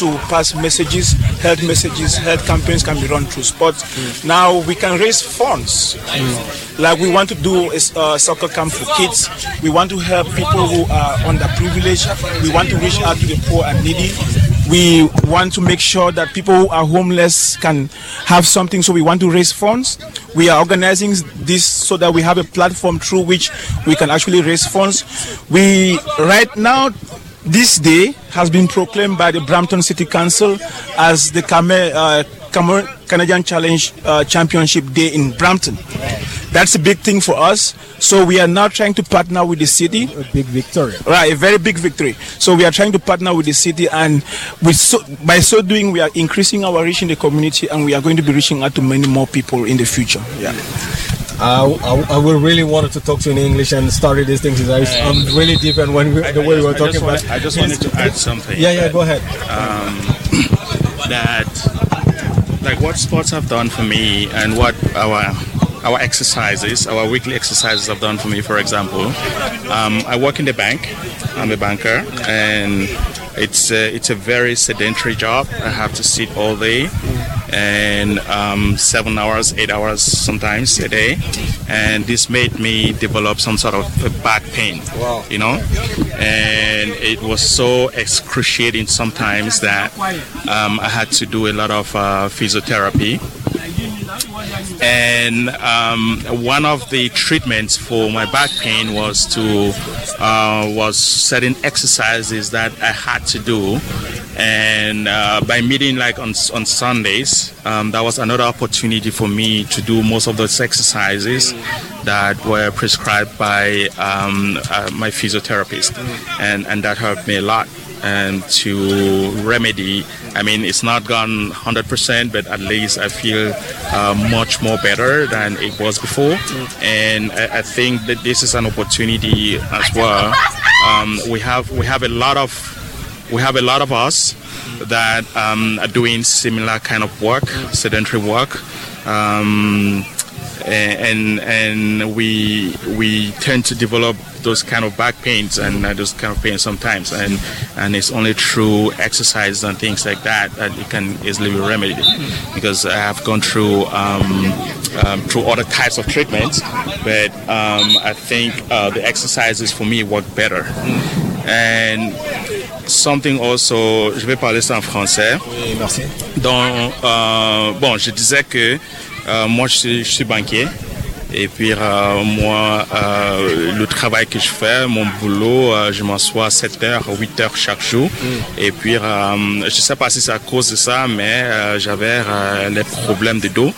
to pass messages, health messages, health campaigns can be run through sports. Mm. Now we can raise funds. Mm. Like we want to do a uh, soccer camp for kids. We want to help people who are underprivileged. We want to reach out to the poor and needy. We want to make sure that people who are homeless can have something, so we want to raise funds. We are organizing this so that we have a platform through which we can actually raise funds. We, right now, this day has been proclaimed by the Brampton City Council as the Kame, uh, Canadian Challenge uh, Championship Day in Brampton. That's a big thing for us. So we are now trying to partner with the city. A big victory. Right, a very big victory. So we are trying to partner with the city, and with so, by so doing, we are increasing our reach in the community, and we are going to be reaching out to many more people in the future. Yeah. Uh, I, I would really wanted to talk to you in English and started these things. I, am really deep in when we, the way we were talking about. Want, I just wanted to add something. Yeah, yeah, go ahead. Um, that like what sports have done for me and what our our exercises, our weekly exercises have done for me. For example, um, I work in the bank. I'm a banker, and it's a, it's a very sedentary job. I have to sit all day and um, seven hours, eight hours sometimes a day, and this made me develop some sort of back pain. Wow. You know, and it was so excruciating sometimes that um, I had to do a lot of uh, physiotherapy and um, one of the treatments for my back pain was to uh, was certain exercises that I had to do, and uh, by meeting like on on Sundays, um, that was another opportunity for me to do most of those exercises that were prescribed by um, uh, my physiotherapist, and and that helped me a lot and to remedy. I mean, it's not gone 100%, but at least I feel uh, much more better than it was before. And I, I, think that this is an opportunity as well. Um, we have we have a lot of we have a lot of us that um, are doing similar kind of work, sedentary work. Um, and and we we tend to develop those kind of back pains and uh, those kind of pains sometimes. And and it's only through exercise and things like that that it can easily be remedied. Because I have gone through um, um, through other types of treatments but um, I think uh, the exercises for me work better. And something also je vais parler ça en français Oui, merci. donc euh, bon je disais que euh, moi, je suis, je suis, banquier. Et puis, euh, moi, le travail que je fais, mon boulot, je m'assois 7 heures, 8 heures chaque jour. Mm. Et puis, je ne sais pas si c'est à cause de ça, mais j'avais les problèmes de dos,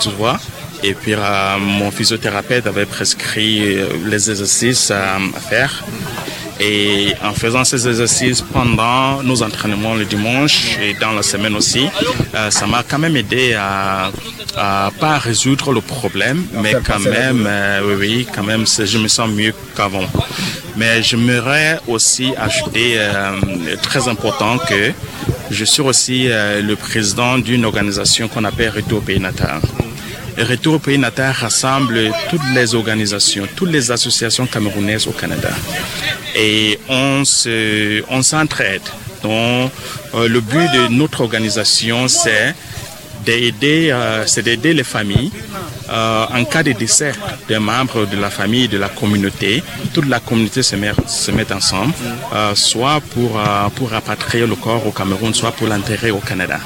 tu vois. Et puis, mon physiothérapeute avait prescrit les exercices à faire. Et en faisant ces exercices pendant nos entraînements le dimanche et dans la semaine aussi, euh, ça m'a quand même aidé à, à pas résoudre le problème, mais quand même, euh, oui, oui, quand même, je me sens mieux qu'avant. Mais j'aimerais aussi ajouter euh, très important que je suis aussi euh, le président d'une organisation qu'on appelle Retour Pays Natal. Retour au pays natal rassemble toutes les organisations, toutes les associations camerounaises au Canada. Et on se, on s'entraide. Donc, euh, le but de notre organisation, c'est d'aider, euh, c'est d'aider les familles euh, en cas de décès d'un membre de la famille, de la communauté. Toute la communauté se met, se met ensemble, euh, soit pour, euh, pour rapatrier le corps au Cameroun, soit pour l'enterrer au Canada.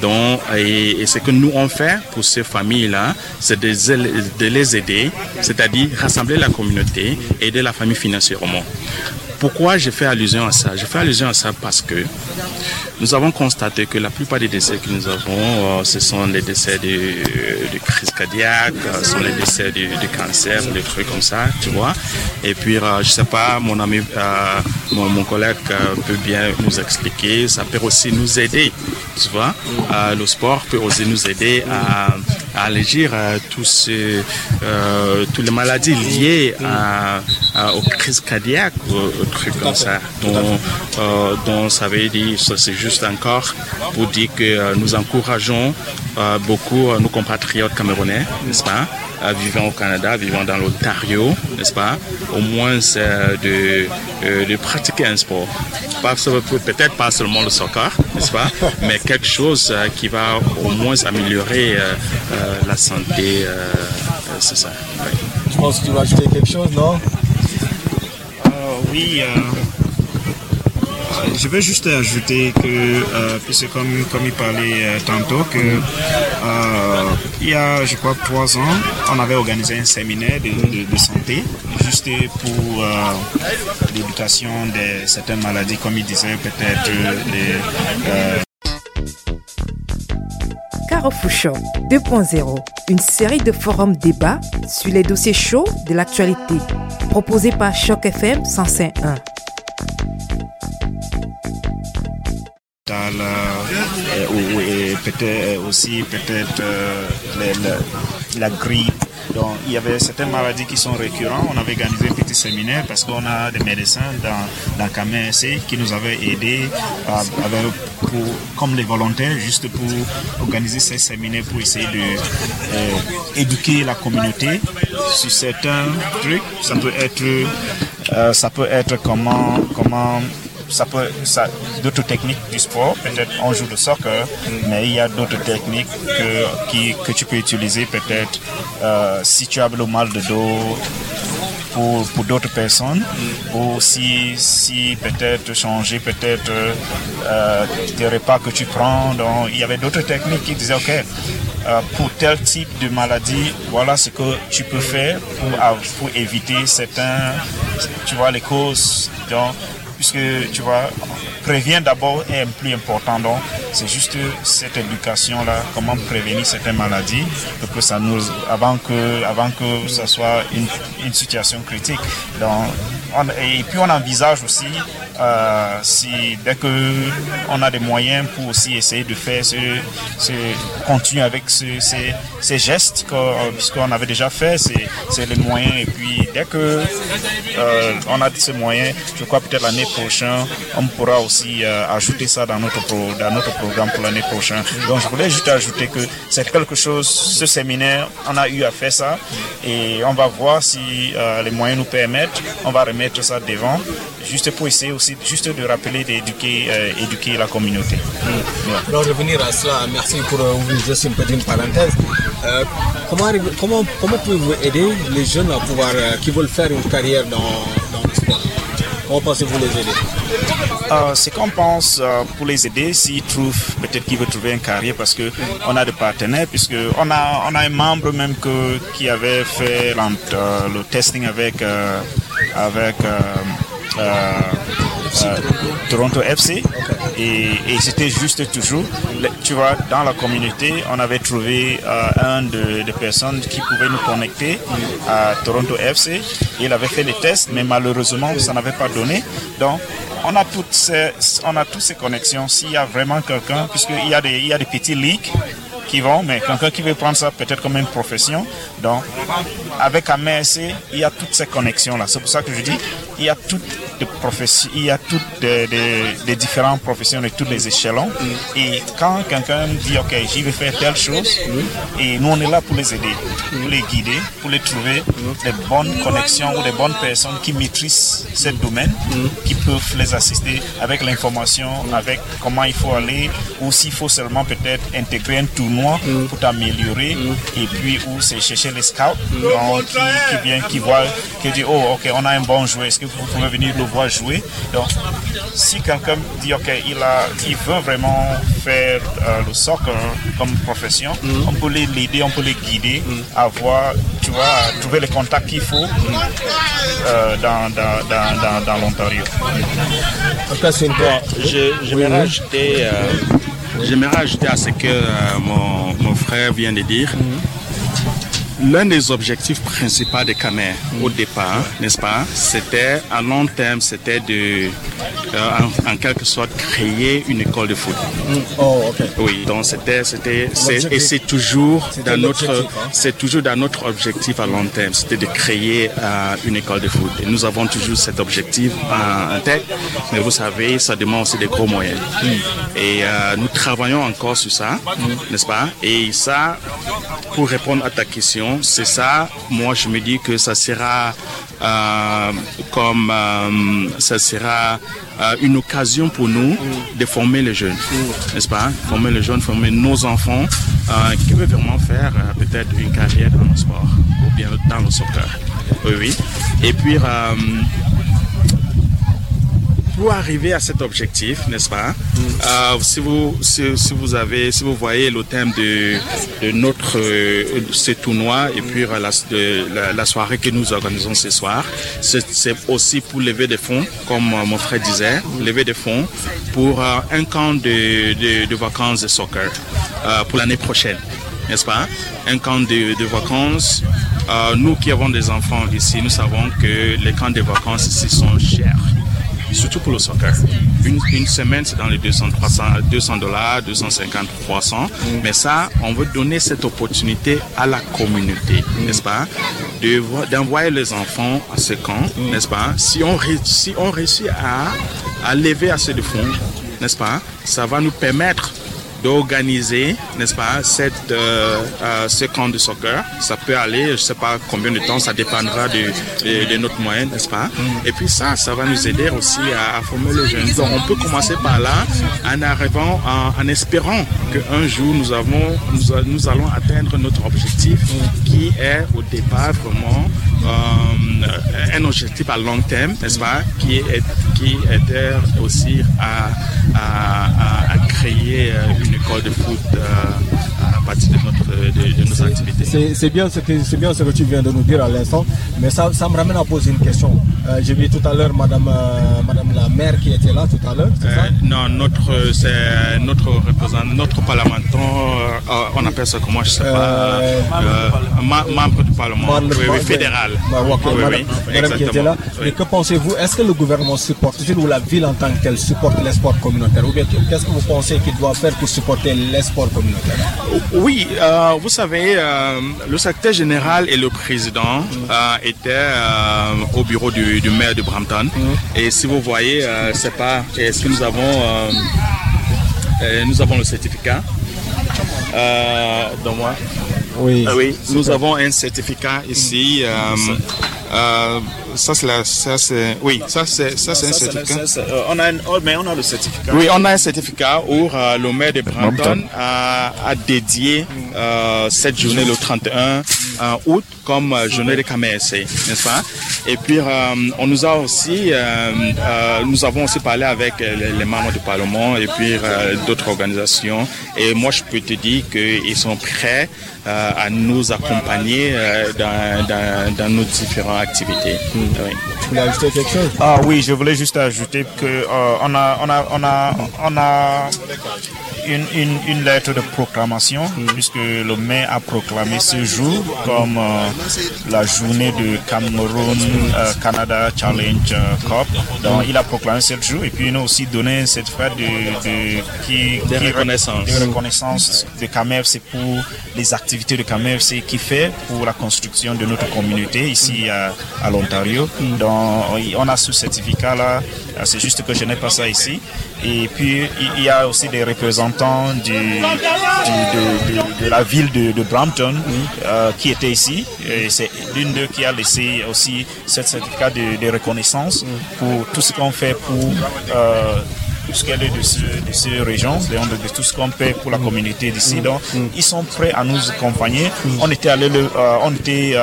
Donc, et, et, ce que nous on fait pour ces familles-là, c'est de, de les aider, c'est-à-dire rassembler la communauté, aider la famille financièrement. Pourquoi je fais allusion à ça? Je fais allusion à ça parce que nous avons constaté que la plupart des décès que nous avons, euh, ce sont les décès de, de crise cardiaque, euh, ce sont les décès de, de, cancer, des trucs comme ça, tu vois. Et puis, euh, je sais pas, mon ami, euh, mon, mon, collègue euh, peut bien nous expliquer, ça peut aussi nous aider, tu vois. le sport peut aussi nous aider à, à allégir tous ces, toutes les maladies liées à, à, aux crises cardiaques, aux, aux trucs comme ça. Donc, donc ça veut dire, ça c'est juste encore pour dire que euh, nous encourageons euh, beaucoup nos compatriotes camerounais, n'est-ce pas, euh, vivant au Canada, vivant dans l'Ontario, n'est-ce pas, au moins de, de pratiquer un sport. Peut-être pas seulement le soccer, n'est-ce pas, mais quelque chose qui va au moins améliorer la santé, c'est ça. Oui. Je pense que tu vas ajouter quelque chose, non? Oui je veux juste ajouter que, euh, puisque comme, comme il parlait euh, tantôt, que euh, il y a, je crois, trois ans, on avait organisé un séminaire de, de, santé, juste pour l'éducation de certaines maladies, comme il disait, peut-être. Caro Fouchon 2.0, une série de forums débats sur les dossiers chauds de l'actualité, proposé par Choc FM 105.1. et peut-être aussi peut-être euh, la, la grippe. Donc, il y avait certaines maladies qui sont récurrentes. On avait organisé un petit séminaire parce qu'on a des médecins dans, dans KMSC qui nous avaient aidés avec, pour, comme les volontaires, juste pour organiser ces séminaires pour essayer de euh, éduquer la communauté sur certains trucs. Ça peut être, euh, ça peut être comment, comment ça peut, d'autres techniques du sport. Peut-être on joue le soccer, mais il y a d'autres techniques que, qui, que tu peux utiliser peut-être euh, si tu as le mal de dos pour, pour d'autres personnes ou si, si peut-être changer peut-être euh, des repas que tu prends. Donc, il y avait d'autres techniques qui disaient, OK, euh, pour tel type de maladie, voilà ce que tu peux faire pour, pour éviter certains, tu vois, les causes. Donc, puisque tu vois, prévient d'abord est plus important. Donc, c'est juste cette éducation-là, comment prévenir certaines maladies, pour que ça nous, avant que, avant que ça soit une, une situation critique. Donc, et puis on envisage aussi euh, si dès que on a des moyens pour aussi essayer de faire ce, ce continuer avec ce, ces, ces, gestes puisqu'on avait déjà fait, c'est les moyens. Et puis dès que euh, on a ces moyens, je crois peut-être l'année prochaine, on pourra aussi euh, ajouter ça dans notre dans notre programme pour l'année prochaine. Donc je voulais juste ajouter que c'est quelque chose, ce séminaire, on a eu à faire ça. Et on va voir si les moyens nous permettent, on va ça devant juste pour essayer aussi juste de rappeler d'éduquer euh, éduquer la communauté. Mmh. Alors revenir à cela, merci pour euh, ouvrir juste une petite parenthèse. Euh, comment, comment, comment pouvez-vous aider les jeunes à pouvoir, euh, qui veulent faire une carrière dans, dans le sport? Comment pensez-vous les aider? Euh, C'est qu'on pense euh, pour les aider s'ils trouvent, peut-être qu'ils veulent trouver une carrière parce qu'on a des partenaires, puisque on a, on a un membre même que, qui avait fait euh, le testing avec, avec Toronto FC. Et, c'était juste toujours, tu vois, dans la communauté, on avait trouvé un de, des personnes qui pouvait nous connecter à Toronto FC. Il avait fait les tests, mais malheureusement, ça n'avait pas donné. Donc, on a toutes ces, on a toutes ces connexions. S'il y a vraiment quelqu'un, puisqu'il y a des, il y a des petits leaks qui vont, mais quelqu'un qui veut prendre ça peut-être comme une profession. Donc, avec AMSC, il y a toutes ces connexions-là. C'est pour ça que je dis, il y a toutes les professions, il y a toutes des, des, différentes professions de tous les échelons. Et quand quelqu'un dit, OK, j'y vais faire telle chose, et nous, on est là pour les aider, pour les guider, pour les trouver des bonnes connexions ou des bonnes personnes qui maîtrisent ce domaine, qui peuvent les assister avec l'information, avec comment il faut aller, ou s'il faut seulement peut-être intégrer un tournoi pour t'améliorer. Et puis, où c'est chercher les scouts donc, qui, qui viennent, qui voient, qui disent, oh, ok, on a un bon joueur, est-ce que vous pouvez venir le voir jouer? Donc, si quelqu'un dit, ok, il, a, il veut vraiment faire euh, le soccer comme profession, on peut l'aider, on peut les guider à voir, tu vois, à trouver les contacts qu'il faut euh, dans, dans, dans, dans, l'Ontario. J'aimerais ajouter. Euh, J'aimerais ajouter à ce que euh, mon, mon, frère vient de dire. L'un des objectifs principaux de Camer au départ, n'est-ce pas, c'était à long terme, c'était de, euh, en, en, quelque sorte, créer une école de foot. Oh, ok. Oui, donc c'était, c'était, et c'est toujours dans notre, hein? c'est toujours dans notre objectif à long terme, c'était de créer euh, une école de foot. Et nous avons toujours cet objectif en, en tête, mais vous savez, ça demande aussi des gros moyens. Et euh, nous travaillons encore sur ça, n'est-ce pas? Et ça, pour répondre à ta question, c'est ça. Moi, je me dis que ça sera euh, comme euh, ça sera euh, une occasion pour nous de former les jeunes, n'est-ce pas? Former les jeunes, former nos enfants qui veulent vraiment faire peut-être une carrière dans le sport ou bien dans le soccer. Oui, oui. Et puis pour arriver à cet objectif, n'est-ce pas? Euh, si, vous, si, si, vous avez, si vous voyez le thème de, de notre euh, ce tournoi et puis euh, la, de, la, la, soirée que nous organisons ce soir, c'est aussi pour lever des fonds, comme mon frère disait, lever des fonds pour euh, un camp de, de, de, vacances de soccer pour l'année prochaine, n'est-ce pas? Un camp de, de vacances. nous qui avons des enfants ici, nous savons que les camps de vacances ici sont chers surtout pour le soccer. Une, une semaine, c'est dans les 200, 300, 200 dollars, 250, 300. Mm. Mais ça, on veut donner cette opportunité à la communauté, mm. n'est-ce pas, d'envoyer les enfants à ce camp, mm. n'est-ce pas? Si on, si on réussit à, à lever assez de fonds, n'est-ce pas, ça va nous permettre d'organiser, n'est-ce pas, cette, euh, euh, ce camp de soccer. Ça peut aller, je ne sais pas combien de temps, ça dépendra de, de, de notre moyen, n'est-ce pas. Mm. Et puis ça, ça va nous aider aussi à, à, former les jeunes. Donc on peut commencer par là, en arrivant, en, en espérant qu'un jour nous, avons, nous, nous, allons atteindre notre objectif, qui est au départ vraiment euh, un objectif à long terme, n'est-ce pas, qui est qui était aussi à, à, créer une école de foot à partir de, notre, de, de nos activités. C'est bien, ce que, bien ce que tu viens de nous dire à l'instant, mais ça, ça me ramène à poser une question. Euh, j'ai vu tout à l'heure Madame, euh, Madame la maire qui était là tout à l'heure, c'est ça? Non, notre, c'est notre représentant, notre parlementaire, on appelle ça comment, je sais pas, membre du Parlement, fédéral. madame, qui était là. Mais que pensez-vous? Est-ce que le gouvernement supporte, ou la ville en tant que telle supporte les sports communautaires Ou bien qu'est-ce que vous pensez qu'il doit faire pour supporter les sports communautaires Oui, vous savez, le secrétaire général et le président euh, étaient euh, au bureau du, maire de Brampton. Et si vous voyez, euh, c'est pas. Est-ce que nous avons, nous avons le certificat? Dans moi? Oui. Ah oui. Nous avons un certificat ici ça c'est la, ça c'est, oui, ça c'est, ça c'est un certificat. Euh, on a un, oh, mais on a le certificat. Oui, on a un certificat où euh, le maire de Brampton a, a dédié euh, cette journée le 31 août comme journée de KMSC, n'est-ce pas? Et puis on nous a aussi, nous avons aussi parlé avec les, membres du Parlement et puis d'autres organisations. Et moi, je peux te dire qu'ils sont prêts à nous accompagner dans, dans, dans nos différentes activités. Oui. Tu voulais ajouter quelque chose? Ah oui, je voulais juste ajouter que euh, on a, on a, on a, on a une, une, une, lettre de proclamation, mm. puisque le maire a proclamé ce jour comme euh, la journée de Cameroun euh, Canada Challenge Cup. Donc il a proclamé ce jour et puis il a aussi donné cette fête de, de qui, de reconnaissance. de reconnaissance de CAMEFC pour les activités de CAMEFC qui fait pour la construction de notre communauté ici à, à l'Ontario. Mm. Donc on a ce certificat là, c'est juste que je n'ai pas ça ici. Et puis il y a aussi des représentants du, de, la ville de, Brampton euh, qui était ici. C'est l'une d'eux qui a laissé aussi ce certificat de, reconnaissance pour tout ce qu'on fait pour euh, tout ce qu'elle est de, ce, de ces régions, de, tout ce qu'on fait pour la communauté d'ici. Mm. Donc, mm. ils sont prêts à nous accompagner. Mm. On était allé, le, euh, on était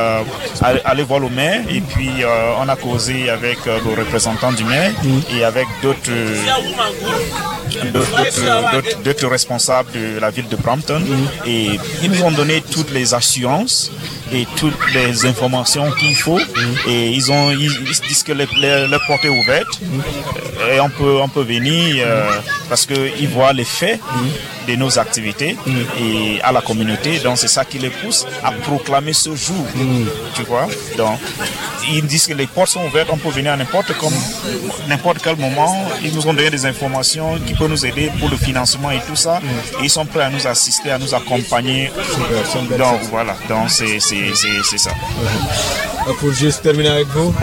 allé voir le maire et puis on a causé avec le représentant du maire et avec d'autres d'autres responsables de la ville de Brampton et ils nous ont donné toutes les assurances et toutes les informations qu'il faut. Et ils ont ils, disent que les, les, portes est ouverte et on peut on peut venir euh, parce qu'ils voient les faits de nos activités et à la communauté. Donc c'est ça qui les pousse à proclamer ce jour. Tu vois? Donc ils disent que les portes sont ouvertes. On peut venir à n'importe comme n'importe quel moment. Ils nous ont donné des informations qui peuvent nous aider pour le financement et tout ça. Et ils sont prêts à nous assister, à nous accompagner. Donc voilà, donc c'est ça. Pour juste terminer avec vous,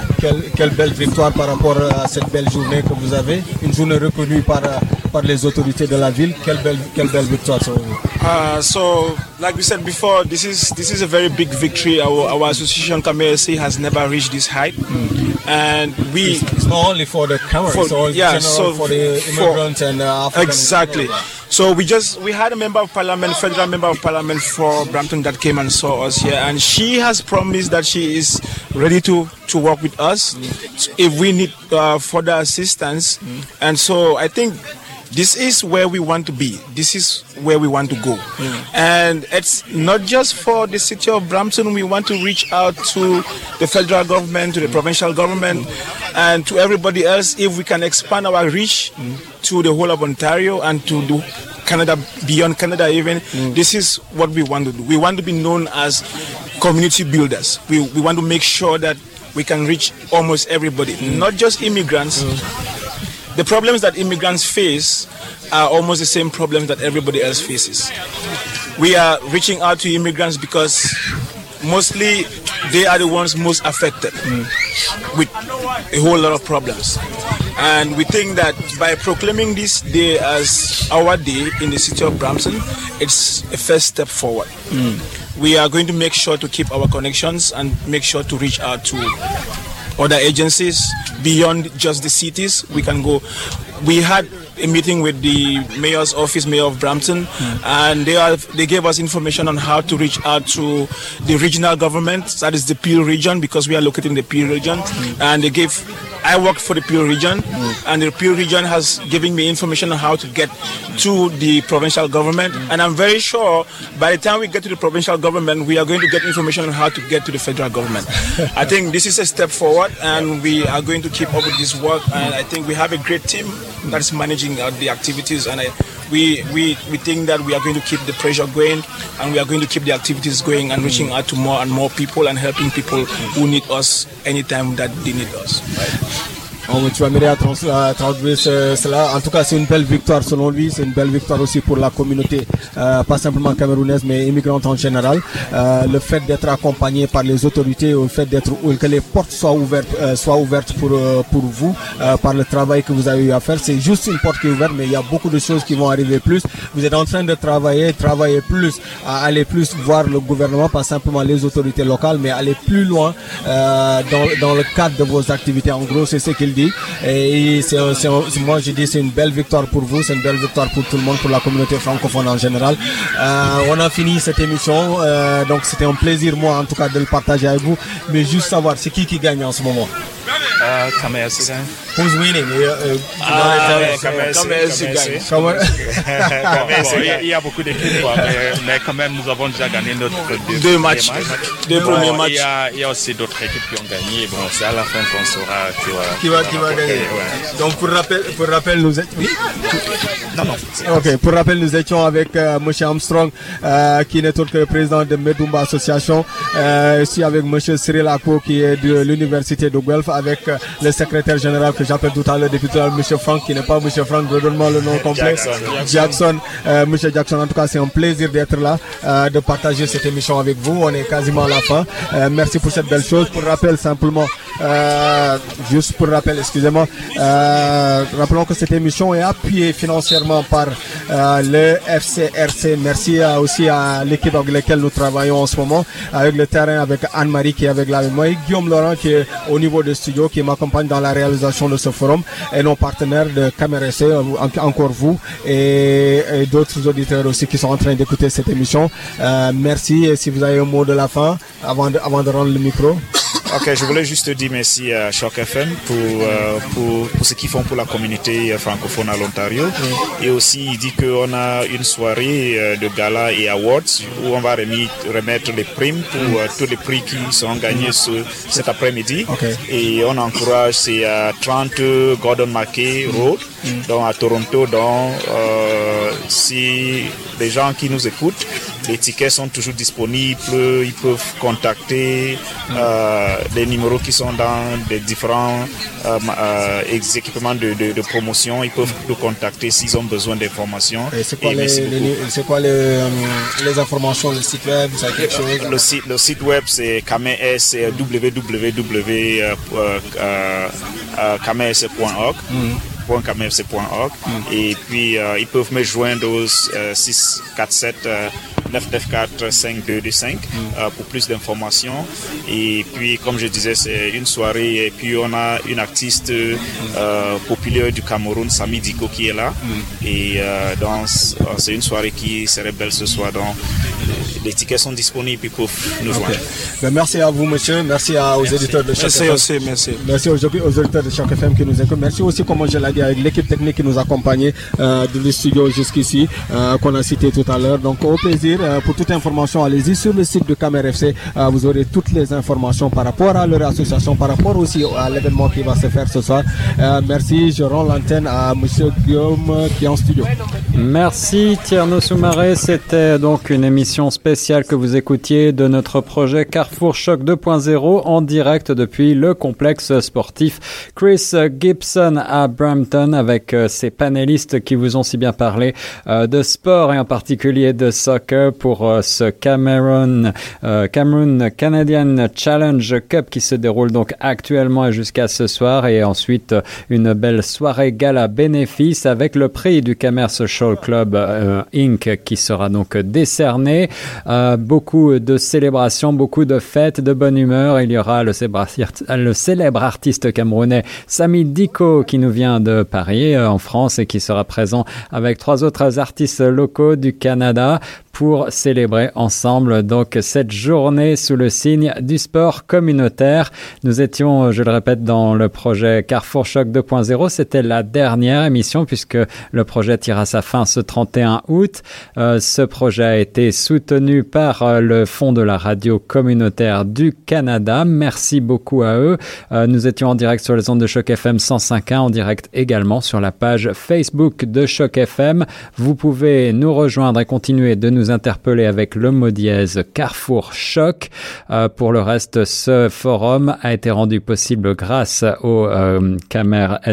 quelle, belle victoire par rapport à cette belle journée que vous avez. Une journée reconnue par, par les autorités de la ville. Quelle belle, quelle belle victoire. Uh, so, like we said before, this is this is a very big victory. Our, our association Kamerasi has never reached this height, mm. and we it's, not only for the cameras, for, yeah, so for the immigrants for, and uh, African exactly. So we just we had a member of parliament, federal member of parliament for Brampton that came and saw us here, and she has promised that she is ready to to work with us mm. if we need uh, further assistance. Mm. And so I think this is where we want to be. This is where we want to go. Mm. And it's not just for the city of Brampton. We want to reach out to the federal government, to the mm. provincial government, mm. and to everybody else if we can expand our reach to the whole of Ontario and to do Canada, beyond Canada even. This is what we want to do. We want to be known as community builders. We, we want to make sure that we can reach almost everybody, not just immigrants the problems that immigrants face are almost the same problems that everybody else faces. We are reaching out to immigrants because mostly they are the ones most affected mm. with a whole lot of problems. And we think that by proclaiming this day as our day in the city of Brampton, it's a first step forward. Mm. We are going to make sure to keep our connections and make sure to reach out to other agencies beyond just the cities. We can go. We had a meeting with the mayor's office, mayor of Brampton, mm. and they are they gave us information on how to reach out to the regional government, that is the Peel region, because we are located in the Peel region, mm. and they gave I work for the Pure region, mm. and the Pure region has given me information on how to get to the provincial government. And I'm very sure by the time we get to the provincial government, we are going to get information on how to get to the federal government. I think this is a step forward, and we are going to keep up with this work. And I think we have a great team that is managing uh, the activities, and I, we, we, we think that we are going to keep the pressure going, and we are going to keep the activities going and reaching out to more and more people and helping people who need us anytime that they need us. Right? Tu vas m'aider à, traduire cela. En tout cas, c'est une belle victoire selon lui. C'est une belle victoire aussi pour la communauté, euh, pas simplement camerounaise, mais immigrante en général. Euh, le fait d'être accompagné par les autorités, le fait d'être que les portes soient ouvertes, euh, soient ouvertes pour pour vous, par le travail que vous avez eu à faire. C'est juste une porte qui est ouverte, mais il y a beaucoup de choses qui vont arriver plus. Vous êtes en train de travailler, travailler plus, à aller plus voir le gouvernement, pas simplement les autorités locales, mais aller plus loin dans dans le cadre de vos activités. En gros, c'est ce qu'il Et c'est, moi, je dis c'est une belle victoire pour vous, c'est une belle victoire pour tout le monde, pour la communauté francophone en général. Euh, on a fini cette émission, euh, donc c'était un plaisir, moi, en tout cas, de le partager avec vous. Mais juste savoir, c'est qui qui gagne en ce moment? Uh, Kamesi. Who's winning? Uh, ah, Kamesi. Il y a beaucoup d'équipes, mais, quand même, nous avons déjà gagné notre deux, matchs. Deux premiers matchs. Il y, a, il y, a, aussi d'autres équipes qui ont gagné. Bon, c'est à la fin qu'on saura qui va, qui va, qui va gagner. Donc, pour rappel, pour rappel, nous étions. Oui? Non, non. Ok, pour rappel, nous étions avec euh, M. Armstrong, euh, qui n'est autre que le président de Medumba Association, euh, ici avec M. Cyril Ako, qui est de l'université de Guelph, avec euh, le secrétaire général que j'appelle tout à l'heure depuis tout à l'heure, M. Franck, qui n'est pas M. Franck, redonne-moi le nom complet. Jackson. Jackson. Euh, M. Jackson, en tout cas, c'est un plaisir d'être là, euh, de partager cette émission avec vous. On est quasiment à la fin. Euh, merci pour cette belle chose. Pour rappel, simplement, juste pour rappel, excusez-moi, rappelons que cette émission est appuyée financièrement par euh, le FCRC. Merci aussi à l'équipe avec laquelle nous travaillons en ce moment, avec le terrain, avec Anne-Marie qui est avec la moi, Guillaume Laurent qui est au niveau du studio, qui m'accompagne dans la réalisation de ce forum, et nos partenaires de Caméra encore vous, et, d'autres auditeurs aussi qui sont en train d'écouter cette émission. merci, et si vous avez un mot de la fin, avant de, avant de rendre le micro. Ok, je voulais juste dire merci à Choc FM pour, euh, pour, pour, ce qu'ils font pour la communauté francophone à l'Ontario. Et aussi, il dit qu'on a une soirée euh, de gala et awards où on va remettre les primes pour euh, tous les prix qui sont gagnés ce, cet après-midi. Et on encourage, c'est à 30 Gordon Mackay Road, donc à Toronto. Donc, si les gens qui nous écoutent, les tickets sont toujours disponibles, ils peuvent contacter euh, les numéros qui sont dans les différents euh, euh, équipements de, de, promotion, ils peuvent nous contacter s'ils ont besoin d'informations. C'est quoi, les, euh, les, informations, le site web, quelque chose? le, site, le site web c'est KMS, c'est www.kms.org www.kmfc.org et puis euh, ils peuvent me joindre au 647 994 5225 pour plus d'informations et puis comme je disais c'est une soirée et puis on a une artiste euh, populaire du Cameroun Sami Diko qui est là mm. et euh, c'est une soirée qui serait belle ce soir donc les tickets sont disponibles pour nous joindre. Ben, merci à vous, monsieur. Merci aux éditeurs de chaque merci Aussi, merci. Merci aux, aux éditeurs de chaque FM qui nous écoutent. Merci aussi, comme je l'ai dit, avec l'équipe technique qui nous accompagne euh, de studio jusqu'ici, euh, qu'on a cité tout à l'heure. Donc, au plaisir. Euh, pour toute information, allez-y sur le site de Camer FC. Euh, vous aurez toutes les informations par rapport à leur association, par rapport aussi à l'événement qui va se faire ce soir. merci. Je rends l'antenne à monsieur Guillaume qui est en studio. Merci, Tierno Soumaré. C'était donc une émission spéciale que vous écoutiez de notre projet Carrefour Choc 2.0 en direct depuis le complexe sportif Chris Gibson à Brampton avec euh, ses panélistes qui vous ont si bien parlé euh, de sport et en particulier de soccer pour euh, ce Cameroon, Cameroon Canadian Challenge Cup qui se déroule donc actuellement jusqu'à ce soir et ensuite une belle soirée gala bénéfice avec le prix du Camer Social Club Inc. qui sera donc décerné. Euh, beaucoup de célébrations, beaucoup de fêtes, de bonne humeur. Il y aura le célèbre, artiste camerounais Sami Diko qui nous vient de Paris euh, en France et qui sera présent avec trois autres artistes locaux du Canada pour célébrer ensemble donc cette journée sous le signe du sport communautaire. Nous étions, je le répète, dans le projet Carrefour Choc 2.0. C'était la dernière émission puisque le projet tire à sa fin ce 31 août. Euh, ce projet a été soutenu par euh, le Fonds de la radio communautaire du Canada. Merci beaucoup à eux. Euh, nous étions en direct sur les ondes de Choc FM 105.1, en direct également sur la page Facebook de Choc FM. Vous pouvez nous rejoindre et continuer de nous interpeller avec le mot dièse Carrefour Choc. Euh, pour le reste, ce forum a été rendu possible grâce au euh,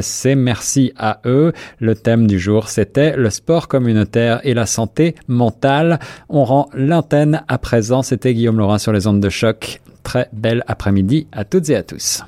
SC. Merci à eux. Le thème du jour, c'était le sport communautaire et la santé mentale. On rend l'antenne à présent. C'était Guillaume Laurin sur les ondes de choc. Très belle après-midi à toutes et à tous.